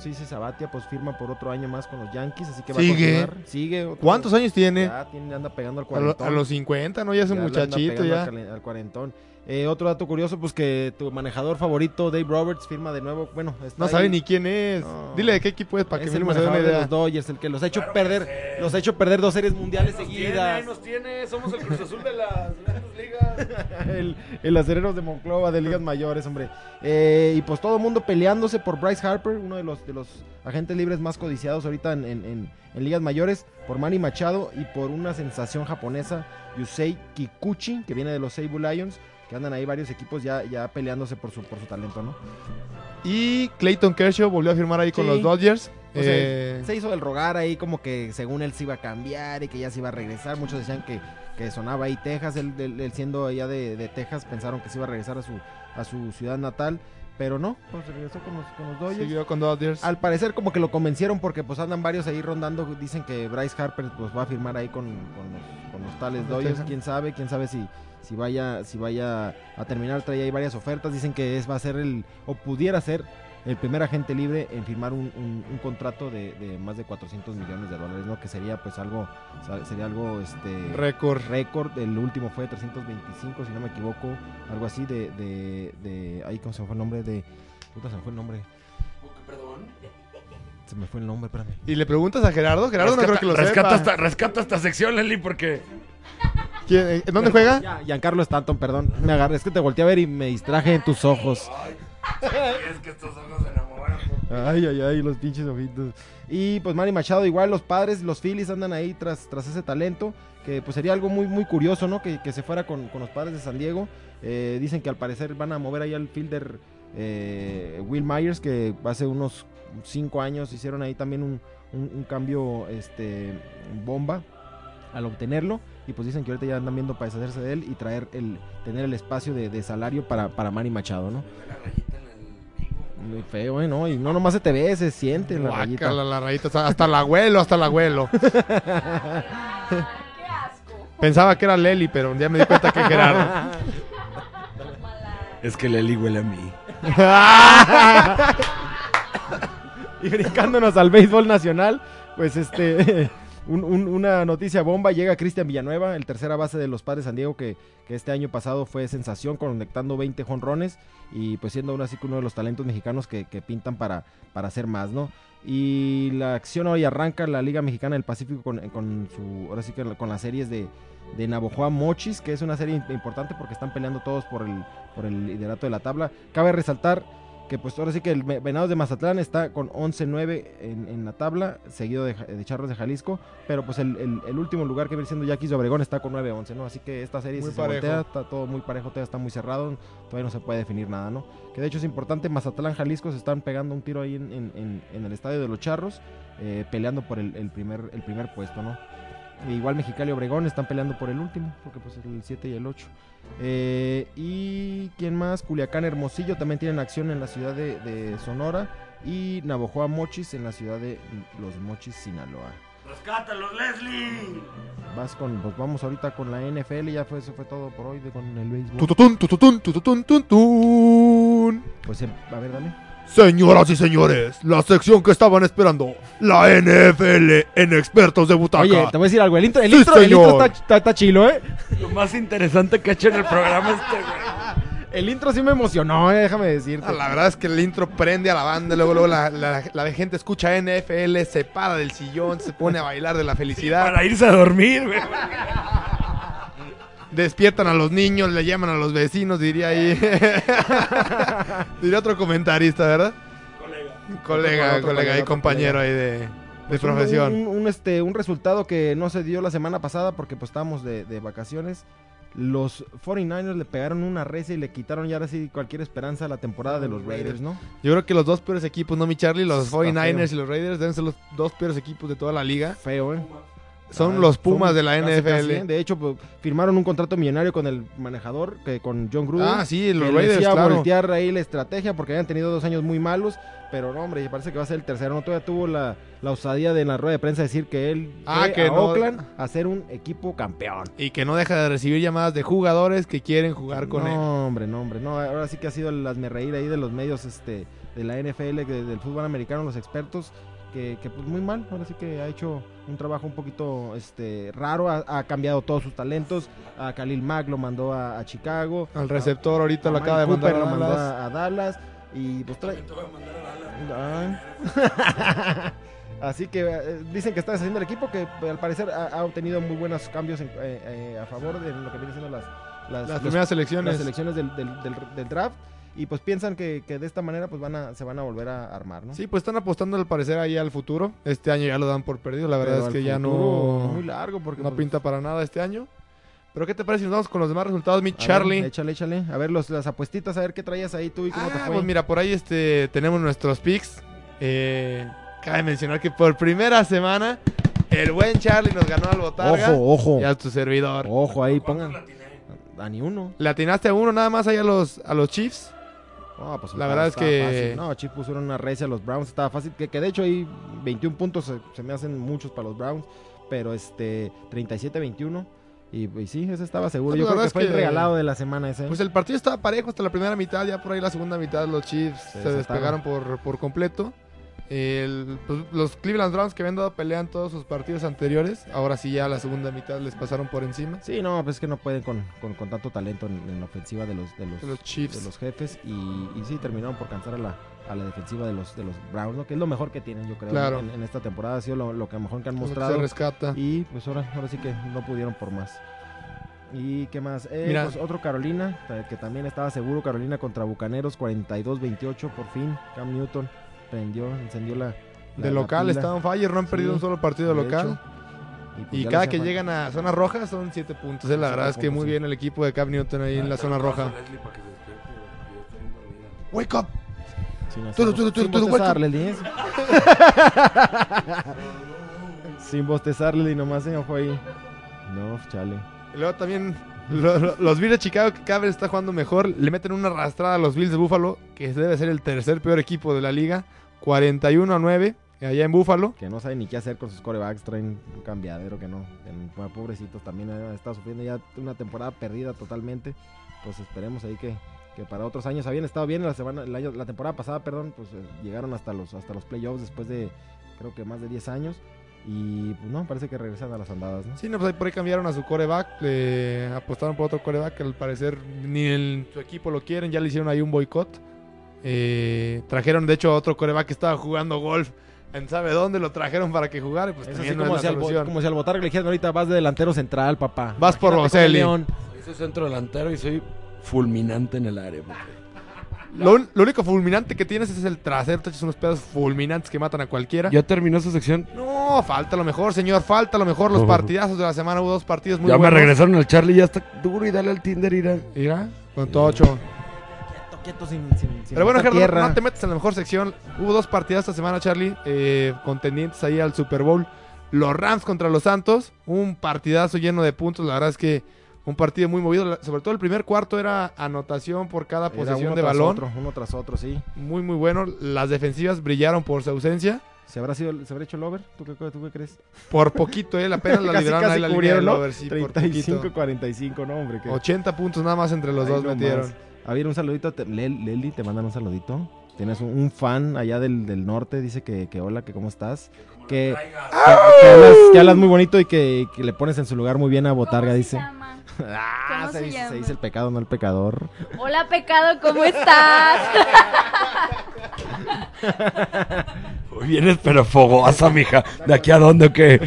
Speaker 3: Cici Sabatia pues firma por otro año más con los Yankees, así que va
Speaker 1: Sigue.
Speaker 3: a continuar. Sigue. otro-
Speaker 1: ¿Cuántos años tiene?
Speaker 3: Ya tiene, anda pegando al
Speaker 1: A, lo-
Speaker 3: cuarentón.
Speaker 1: a los 50, ¿no? Ya es un muchachito ya.
Speaker 3: Al cuarentón. Eh, otro dato curioso, pues que tu manejador favorito, Dave Roberts, firma de nuevo. Bueno, está
Speaker 1: No
Speaker 3: ahí.
Speaker 1: sabe ni quién es.
Speaker 3: No.
Speaker 1: Dile de qué equipo es para que
Speaker 3: es el
Speaker 1: dé una
Speaker 3: manejador de
Speaker 1: idea.
Speaker 3: los Dodgers, el que los ha hecho perder, los ha hecho perder dos series mundiales seguidas.
Speaker 2: tiene, somos el Cruz Azul de las grandes ligas.
Speaker 3: el, el acereros de Monclova de ligas mayores, hombre. Eh, y pues todo el mundo peleándose por Bryce Harper, uno de los, de los agentes libres más codiciados ahorita en, en- en- en ligas mayores, por Manny Machado y por una sensación japonesa, Yusei Kikuchi, que viene de los Seibu Lions, que andan ahí varios equipos ya, ya peleándose por su, por su talento, ¿no?
Speaker 1: Y Clayton Kershaw volvió a firmar ahí con los Dodgers.
Speaker 3: O sea,
Speaker 1: Eh,
Speaker 3: se hizo el rogar ahí como que según él se iba a cambiar y que ya se iba a regresar. Muchos decían que, que sonaba ahí Texas, él, él- él siendo allá de, de Texas, pensaron que se iba a regresar a su, a su ciudad natal, pero no, pues regresó con los, con los Dodgers.
Speaker 1: siguió con Dodgers.
Speaker 3: Al parecer como que lo convencieron porque pues andan varios ahí rondando, dicen que Bryce Harper pues va a firmar ahí con, con los, con los tales Dodgers, quién sabe, quién sabe si, si vaya, si vaya a terminar, trae ahí varias ofertas, dicen que es, va a ser el, o pudiera ser el primer agente libre en firmar un, un- un contrato de, de más de 400 millones de dólares, ¿no? Que sería pues algo, sería algo este
Speaker 1: Récord.
Speaker 3: récord, el último fue de 325, si no me equivoco, algo así de, de, de, ahí cómo se me fue el nombre de, puta se me fue el nombre. Se me fue el nombre, espérame.
Speaker 1: Y le preguntas a Gerardo. Gerardo no creo que lo
Speaker 2: rescata,
Speaker 1: sepa.
Speaker 2: esta, rescata esta sección, Leli, porque
Speaker 1: ¿Quién- eh, ¿Dónde juega?
Speaker 3: Ya, Giancarlo Stanton, perdón. Me agarré, es que te volteé a ver y me distraje en tus ojos.
Speaker 2: Es que estos ojos se enamoran.
Speaker 3: Ay, ay, ay, los pinches ojitos. Y pues Manny Machado, igual los padres, los Phillies andan ahí tras, tras ese talento. Que pues sería algo muy, muy curioso, ¿no? Que, que se fuera con, con los padres de San Diego. Eh, dicen que al parecer van a mover ahí al fielder eh, Will Myers, que hace unos cinco años hicieron ahí también un, un- un cambio este bomba al obtenerlo. Y pues dicen que ahorita ya andan viendo para deshacerse de él y traer el, tener el espacio de, de salario para, para Manny Machado, ¿no? Muy feo, ¿eh? ¿no? Y no nomás se te ve, se siente la rayita.
Speaker 1: Guácala, la rayita. Hasta, el abuelo, hasta el abuelo. Pensaba que era Leli, pero ya me di cuenta que Gerardo.
Speaker 2: Es que Leli huele a mí.
Speaker 3: y brincándonos al béisbol nacional, pues este, un- un- una noticia bomba, llega Cristian Villanueva, el tercera base de los Padres San Diego, que, que este año pasado fue sensación, conectando 20 jonrones y pues siendo aún así uno de los talentos mexicanos que, que pintan para, para hacer más, ¿no? Y la acción hoy arranca la Liga Mexicana del Pacífico con, con su, ahora sí que con las series de, de Navojoa Mochis, que es una serie importante porque están peleando todos por el, por el liderato de la tabla. Cabe resaltar que pues ahora sí que el Venados de Mazatlán está con 11-9 en, en la tabla, seguido de, de Charros de Jalisco, pero pues el, el- el último lugar que viene siendo Yaquis de Obregón está con 9-11, ¿no? Así que esta serie
Speaker 1: Muy
Speaker 3: se voltea, está todo muy parejo, todavía está muy cerrado, todavía no se puede definir nada, ¿no? Que de hecho es importante, Mazatlán, Jalisco se están pegando un tiro ahí en, en- en- en el estadio de los Charros, eh, peleando por el, el primer, el primer puesto, ¿no? E igual Mexicali y Obregón están peleando por el último, porque pues es el 7 y el 8. Eh, y quién más, Culiacán Hermosillo también tienen acción en la ciudad de, de Sonora. Y Navojoa Mochis en la ciudad de Los Mochis, Sinaloa.
Speaker 2: ¡Rescátalos, Leslie!
Speaker 3: Vas con, pues vamos ahorita con la NFL, ya fue, eso fue todo por hoy de, con el béisbol.
Speaker 1: Tututun, tututun, tututun, tutun.
Speaker 3: Pues eh, a ver, dale.
Speaker 1: Señoras y señores, la sección que estaban esperando, la NFL en expertos de butaca.
Speaker 3: Oye, te voy a decir algo, el intro, el
Speaker 1: Sí,
Speaker 3: intro, el intro
Speaker 1: señor.
Speaker 3: está, está- está chilo, ¿eh?
Speaker 2: Lo más interesante que ha hecho en el programa este, güey.
Speaker 3: El intro sí me emocionó, eh, déjame decirte.
Speaker 1: Ah, La verdad es que el intro prende a la banda, luego, luego la, la- la gente escucha NFL, se para del sillón, se pone a bailar de la felicidad.
Speaker 2: Para irse a dormir, güey.
Speaker 1: Despiertan a los niños, le llaman a los vecinos, diría ahí. diría otro comentarista, ¿verdad? Colega. Colega,
Speaker 3: Otro- otro
Speaker 1: colega y
Speaker 3: colega,
Speaker 1: compañero ahí de, de
Speaker 3: Pues un-
Speaker 1: profesión.
Speaker 3: Un, un, este, un resultado que no se dio la semana pasada porque pues estábamos de, de vacaciones. Los 49ers le pegaron una recia y le quitaron ya ahora sí cualquier esperanza a la temporada de los Raiders, ¿no?
Speaker 1: Yo creo que los dos peores equipos, ¿no, mi Charlie? Los
Speaker 3: Está
Speaker 1: 49ers
Speaker 3: feo.
Speaker 1: y los Raiders deben ser los dos peores equipos de toda la liga.
Speaker 3: Feo, ¿eh?
Speaker 1: Son
Speaker 3: Ay,
Speaker 1: los Pumas
Speaker 3: son
Speaker 1: de la NFL.
Speaker 3: casi, ¿eh? De hecho, pues, firmaron un contrato millonario con el manejador, que con John Gruden.
Speaker 1: Ah, sí, los Raiders, claro.
Speaker 3: voltear ahí la estrategia porque habían tenido dos años muy malos. Pero no, hombre, parece que va a ser el tercero. No, todavía tuvo la, la osadía de en la rueda de prensa decir que él
Speaker 1: Ah,
Speaker 3: fue
Speaker 1: que
Speaker 3: a
Speaker 1: no.
Speaker 3: Oakland a ser un equipo campeón.
Speaker 1: Y que no deja de recibir llamadas de jugadores que quieren jugar con
Speaker 3: no,
Speaker 1: él.
Speaker 3: hombre, no, hombre, no. Ahora sí que ha sido el hazme reír ahí de los medios este, de la NFL, de- del fútbol americano, los expertos, que, que, pues muy mal, ahora sí que ha hecho un trabajo un poquito este raro, ha, ha cambiado todos sus talentos, a Khalil Mack lo mandó a, a Chicago,
Speaker 1: Al receptor ahorita
Speaker 3: a
Speaker 1: lo acaba de mandar a
Speaker 3: lo mandó
Speaker 1: Dallas.
Speaker 3: a, a Dallas y pues trae... Así que eh, dicen que está deshaciendo el equipo, que eh, al parecer ha, ha obtenido muy buenos cambios en- eh, eh, a favor de lo que vienen siendo las, las,
Speaker 1: Las
Speaker 3: los-
Speaker 1: primeras elecciones.
Speaker 3: las elecciones del, del- del- del draft. Y pues piensan que, que de esta manera pues van a, se van a volver a armar, ¿no?
Speaker 1: Sí, pues están apostando al parecer ahí al futuro. Este año ya lo dan por perdido. La verdad
Speaker 3: Pero
Speaker 1: es que ya no,
Speaker 3: Muy largo porque...
Speaker 1: no
Speaker 3: pues,
Speaker 1: pinta para nada este año. Pero ¿qué te parece si nos vamos con los demás resultados, mi
Speaker 3: a ver,
Speaker 1: Charlie?
Speaker 3: échale, échale. A ver los, las apuestitas, a ver qué traías ahí tú y cómo te
Speaker 1: Ah,
Speaker 3: fue.
Speaker 1: pues mira, por ahí este tenemos nuestros picks. Eh, cabe mencionar que por primera semana el buen Charlie nos ganó al botarga.
Speaker 3: Ojo, ojo.
Speaker 1: Y a tu servidor.
Speaker 3: Ojo ahí, pongan. A ni uno.
Speaker 1: Le atinaste a uno nada más ahí a los, a los Chiefs.
Speaker 3: No, pues
Speaker 1: La verdad es que-
Speaker 3: fácil. No, Chiefs pusieron una recia a los Browns, estaba fácil. Que, que de hecho ahí 21 puntos se, se me hacen muchos para los Browns. Pero este, 37-21. Y, y sí, ese estaba seguro.
Speaker 1: No,
Speaker 3: Yo creo que fue el regalado de la semana ese.
Speaker 1: Pues el partido estaba parejo hasta la primera mitad, ya por ahí la segunda mitad los Chiefs se,
Speaker 3: desataron.
Speaker 1: despegaron por, por completo. El- pues, los Cleveland Browns que habían dado pelea en todos sus partidos anteriores, ahora sí ya la segunda mitad les pasaron por encima.
Speaker 3: Sí, no, pues es que no pueden con, con, con tanto talento en, en la ofensiva de los, de los,
Speaker 1: De los Chiefs.
Speaker 3: de los jefes. Y, y sí, terminaron por cansar a la, a la defensiva de los, de los Browns, ¿no? que es lo mejor que tienen, yo creo.
Speaker 1: Claro.
Speaker 3: En, en esta temporada ha sido lo, lo que mejor que han mostrado.
Speaker 1: se rescata.
Speaker 3: Y pues ahora, ahora sí que no pudieron por más. ¿Y qué más? Eh,
Speaker 1: Mira.
Speaker 3: pues otro Carolina, que también estaba seguro. Carolina contra Bucaneros, 42-28 por fin. Cam Newton prendió, encendió la. la-
Speaker 1: De local estaban fire, no han
Speaker 3: Sí,
Speaker 1: perdido un solo partido
Speaker 3: de
Speaker 1: local.
Speaker 3: hecho. pues,
Speaker 1: Y
Speaker 3: ya
Speaker 1: cada que llegan a zona roja son 7 puntos. eh, La verdad es que muy
Speaker 3: sí.
Speaker 1: bien el equipo de Cam Newton ahí en la zona roja. Wake up.
Speaker 3: Sin sin bostezarle, ¿eh? Sin bostezarle y nomás se fue ahí. No, chale.
Speaker 1: Y luego también lo- lo- los Bills de Chicago, que cada vez está jugando mejor, le meten una arrastrada a los Bills de Buffalo, que debe ser el tercer peor equipo de la liga. 41 a 9, allá en Buffalo.
Speaker 3: que no saben ni qué hacer con sus corebacks, traen un cambiadero que no, pobrecitos también estado sufriendo ya una temporada perdida totalmente, pues esperemos ahí que, que para otros años habían estado bien la semana, año- la temporada pasada, perdón, pues eh, llegaron hasta los hasta los playoffs después de creo que más de 10 años y pues no, parece que regresan a las andadas, ¿no?
Speaker 1: Sí, no, pues ahí por ahí cambiaron a su coreback, le apostaron por otro coreback que al parecer ni en su equipo lo quieren, ya le hicieron ahí un boicot. Eh, trajeron de hecho a otro coreback que estaba jugando golf en sabe dónde, lo trajeron para que jugara y pues
Speaker 3: Es
Speaker 1: también
Speaker 3: así
Speaker 1: no
Speaker 3: como,
Speaker 1: es
Speaker 3: si al, como si al Botarga le dijeran ahorita vas de delantero central, papá.
Speaker 1: Vas por
Speaker 3: Imagínate el. León.
Speaker 10: Soy centro delantero y soy fulminante en el área. porque-
Speaker 1: Lo, un- lo único fulminante que tienes es el trasero, te echas unos pedos fulminantes que matan a cualquiera.
Speaker 2: ¿Ya terminó su sección?
Speaker 1: No, falta lo mejor, señor, falta lo mejor. Los partidazos de la semana hubo dos partidos muy
Speaker 2: ya me
Speaker 1: buenos.
Speaker 2: regresaron al Charlie, ya está duro y dale al Tinder, irá.
Speaker 1: Mira, con todo ocho.
Speaker 3: Quieto, quieto, sin, sin, sin
Speaker 1: Pero bueno, Gerardo,
Speaker 3: tierra.
Speaker 1: no te metas en la mejor sección. Hubo dos partidas esta semana, Charlie, eh, contendientes ahí al Super Bowl. Los Rams contra los Santos. Un partidazo lleno de puntos. La verdad es que un partido muy movido. La- Sobre todo el primer cuarto era anotación por cada posesión
Speaker 3: uno
Speaker 1: de balón.
Speaker 3: otro, uno tras otro, sí.
Speaker 1: Muy, muy bueno. Las defensivas brillaron por su ausencia.
Speaker 3: ¿Se habrá, sido, ¿Se habrá hecho el over? ¿Tú qué, tú qué crees?
Speaker 1: Por poquito, él apenas la
Speaker 3: casi,
Speaker 1: libraron
Speaker 3: casi
Speaker 1: ahí la
Speaker 3: ¿no?
Speaker 1: over, sí, por poquito.
Speaker 3: 35-45, no, hombre. que-
Speaker 1: 80 puntos nada más entre los
Speaker 3: Ahí
Speaker 1: dos
Speaker 3: nomás.
Speaker 1: metieron.
Speaker 3: A ver, un saludito. te- Leli, te mandan un saludito. Tienes un, un fan allá del, del norte, dice que, que hola, que cómo estás. Que, que, que hablas, que hablas muy bonito y que le pones en su lugar muy bien a Botarga, dice. Ah,
Speaker 8: ¿Cómo
Speaker 3: se,
Speaker 8: se
Speaker 3: dice,
Speaker 8: llama?
Speaker 3: se dice el pecado, no el pecador.
Speaker 8: Hola, pecado, ¿cómo estás?
Speaker 2: Hoy vienes pero fogosa, mija. ¿De aquí a dónde o qué?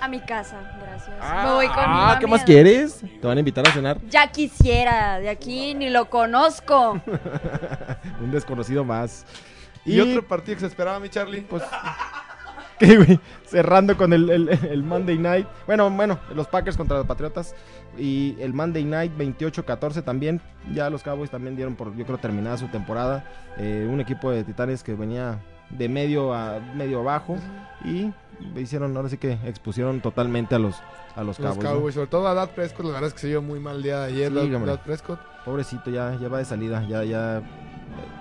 Speaker 8: A mi casa, gracias. Me voy con mi
Speaker 3: Ah, ¿qué más quieres? ¿Te van a invitar a cenar?
Speaker 8: Ya quisiera, de aquí ni lo conozco.
Speaker 3: Un desconocido más.
Speaker 1: Y, otro partido que se esperaba, mi Charlie.
Speaker 3: Pues, Cerrando con el, el- el Monday Night. Bueno, bueno, los Packers contra los Patriotas. Y el Monday Night 28-14 también. Ya los Cowboys también dieron por, yo creo, terminada su temporada. Eh, un equipo de Titanes que venía de medio a medio abajo. Y hicieron, ahora sí que expusieron totalmente a los, a los,
Speaker 1: Los
Speaker 3: Cowboys. ¿no?
Speaker 1: Cowboys, sobre todo a Dad Prescott, la verdad es que se vio muy mal el día de ayer,
Speaker 3: Sí,
Speaker 1: Prescott.
Speaker 3: Pobrecito, ya, ya va de salida. Ya, ya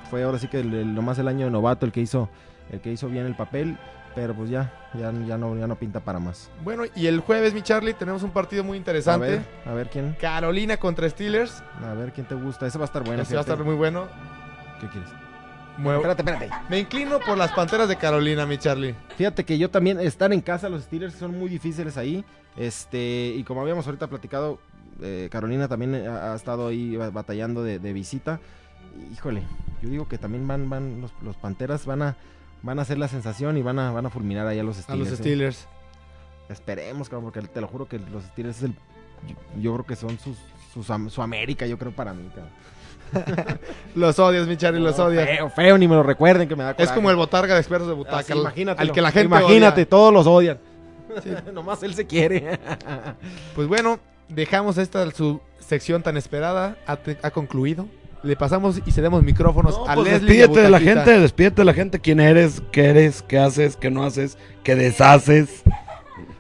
Speaker 3: fue ahora sí que el, el- nomás el año de novato el que hizo, el que hizo bien el papel. Pero pues ya, ya, ya no, ya no pinta para más.
Speaker 1: Bueno, y el jueves, mi Charlie, tenemos un partido muy interesante.
Speaker 3: A ver, a ver quién.
Speaker 1: Carolina contra Steelers.
Speaker 3: A ver quién te gusta. Ese va a estar bueno.
Speaker 1: Ese va a estar muy bueno.
Speaker 3: ¿Qué quieres?
Speaker 1: Muevo-
Speaker 3: Espérate, espérate.
Speaker 1: Me inclino por las Panteras de Carolina, mi Charlie.
Speaker 3: Fíjate que yo también, están en casa los Steelers, son muy difíciles ahí. Este, y como habíamos ahorita platicado, eh, Carolina también ha, ha estado ahí ba- batallando de, de visita. Híjole, yo digo que también van, van los, los Panteras van a, van a hacer la sensación y van a, van a fulminar ahí a los
Speaker 1: A
Speaker 3: Steelers.
Speaker 1: los
Speaker 3: ¿eh?
Speaker 1: Steelers.
Speaker 3: Esperemos, cabrón, porque te lo juro que los Steelers es el, yo, yo creo que son sus, su América, yo creo para mí, cabrón.
Speaker 1: Los odias, mi Charlie, los odias.
Speaker 3: Feo, feo, ni me lo recuerden que me da
Speaker 1: Es
Speaker 3: coraje.
Speaker 1: como el botarga de expertos de butaca.
Speaker 3: Así,
Speaker 1: al-
Speaker 3: imagínate.
Speaker 1: Al que la gente
Speaker 3: Imagínate,
Speaker 1: odia.
Speaker 3: todos los odian. Nomás él se quiere.
Speaker 1: Pues bueno, dejamos esta su sección tan esperada. Ha concluido. Le pasamos y cedemos micrófonos a
Speaker 10: Pues
Speaker 1: Leslie. a
Speaker 10: despídete de la gente, despídete de la gente. ¿Quién eres? ¿Qué eres? ¿Qué haces? ¿Qué no haces? ¿Qué deshaces?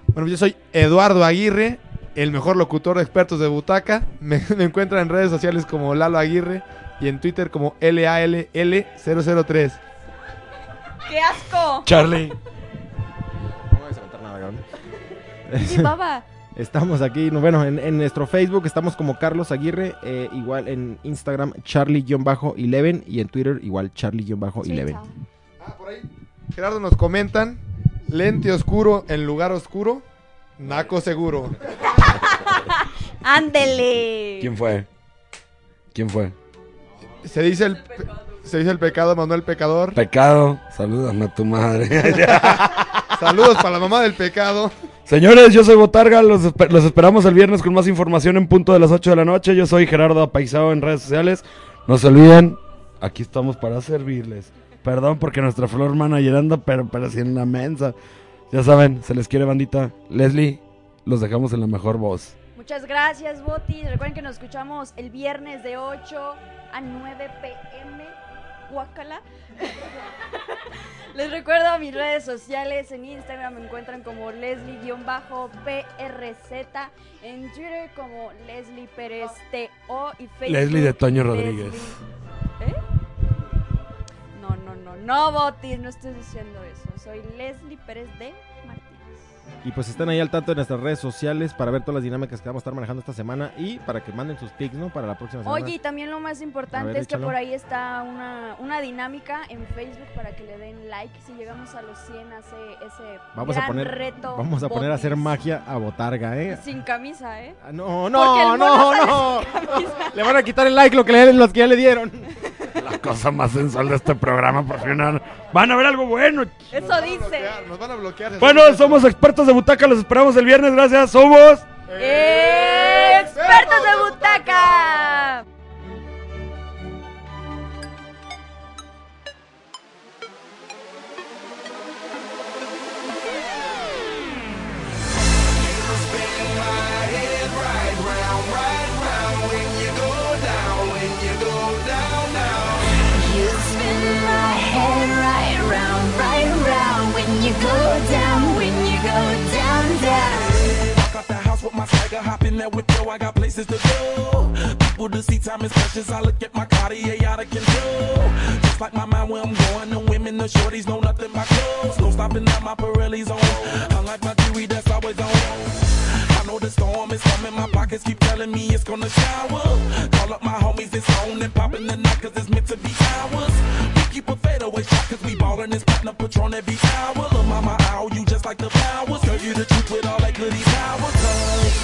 Speaker 1: Bueno, yo soy Eduardo Aguirre, el mejor locutor de expertos de butaca. Me, me encuentran en redes sociales como Lalo Aguirre y en Twitter como LALL003.
Speaker 8: ¡Qué asco!
Speaker 10: Charlie.
Speaker 3: No voy a nada, cabrón. Estamos aquí, no, bueno, en, en nuestro Facebook estamos como Carlos Aguirre, eh, igual en Instagram Charlie-11 y en Twitter igual Charlie-11.
Speaker 1: Gerardo nos comentan, lente oscuro en lugar oscuro, naco seguro.
Speaker 8: ¡Ándele!
Speaker 10: ¿Quién fue? ¿Quién fue?
Speaker 1: Se dice el, se dice el pecado Manuel Pecador.
Speaker 10: Pecado. Salúdame a tu madre.
Speaker 1: Saludos para la mamá del pecado.
Speaker 10: Señores, yo soy Botarga, los, los esperamos el viernes con más información en punto de las 8 de la noche. Yo soy Gerardo Apaisado en redes sociales. No se olviden, aquí estamos para servirles. Perdón porque nuestra flor manager anda, pero, sin una mensa. Ya saben, se les quiere bandita. Leslie, los dejamos en la mejor voz.
Speaker 8: Muchas gracias, Boti. Recuerden que nos escuchamos el viernes de 8 a 9 pm. Guácala. Les recuerdo a mis redes sociales. En Instagram me encuentran como Leslie-PRZ. En Twitter como Leslie Pérez TO. Y Facebook.
Speaker 10: Leslie de Toño
Speaker 8: Leslie-
Speaker 10: Rodríguez.
Speaker 8: ¿Eh? No, no, no, no, Boti. No estoy diciendo eso. Soy Leslie Pérez de.
Speaker 3: Y pues estén ahí al tanto en nuestras redes sociales para ver todas las dinámicas que vamos a estar manejando esta semana y para que manden sus pics, ¿no? Para la próxima semana.
Speaker 8: Oye, y también lo más importante
Speaker 3: ver,
Speaker 8: es que por ahí está una, una dinámica en Facebook para que le den like. Si llegamos a los 100 hace ese
Speaker 3: vamos
Speaker 8: gran
Speaker 3: a poner
Speaker 8: reto.
Speaker 3: vamos a poner a hacer magia a Botarga, ¿eh?
Speaker 8: Sin camisa, ¿eh?
Speaker 3: No,
Speaker 8: Porque
Speaker 3: no, no, no.
Speaker 8: camisa.
Speaker 3: Le van a quitar el like lo que le, los que ya le dieron.
Speaker 10: La cosa más sensual de este programa, por fin. Van a ver algo bueno.
Speaker 8: Eso dice.
Speaker 1: Nos van a bloquear.
Speaker 10: Bueno, somos expertos de butaca, los esperamos el viernes, gracias. Somos...
Speaker 8: ¡Expertos de butaca!
Speaker 11: Go down, when you go down, down.
Speaker 12: Walk out the house with my swagger, hop in that whip, yo, I got places to go. People to see, time is precious. I look at my Cartier out of control. Just like my mind where I'm going, the women, the shorties know nothing but clothes. No stopping at my Pirelli's on. Unlike my jewelry that's always on. I know the storm is coming, my pockets keep telling me it's gonna shower. Call up my homies, it's on and popping the night, cause it's meant to be ours. Keep a fadeaway shot, cause we ballin' this platinum patron every hour. Lil' mama, ow, you just like the flowers. Girl, you the truth with all that goody power,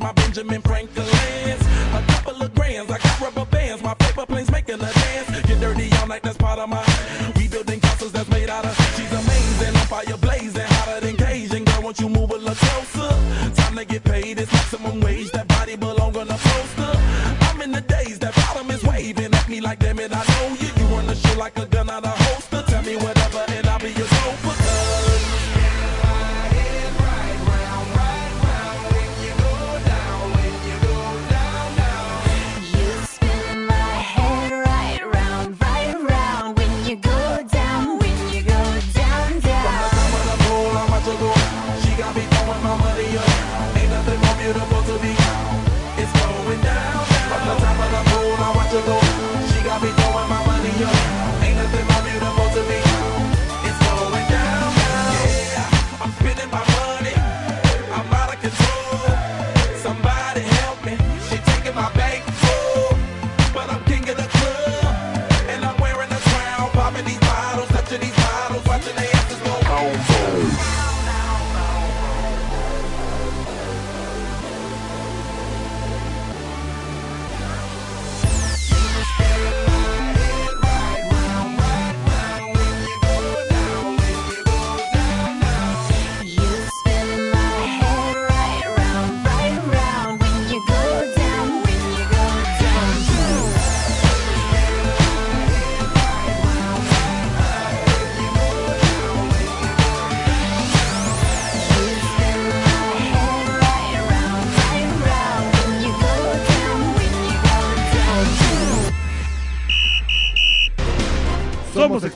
Speaker 11: my
Speaker 12: Benjamin Franklin's. A couple of grands, I got rubber bands. My paper planes making a dance. Get dirty all night, that's part of my.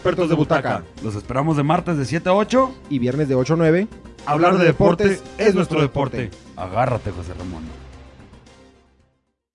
Speaker 2: Expertos de butaca. Los esperamos de martes de 7 a 8.
Speaker 3: Y viernes de 8 a 9.
Speaker 2: Hablar de deportes es nuestro deporte. Agárrate, José Ramón.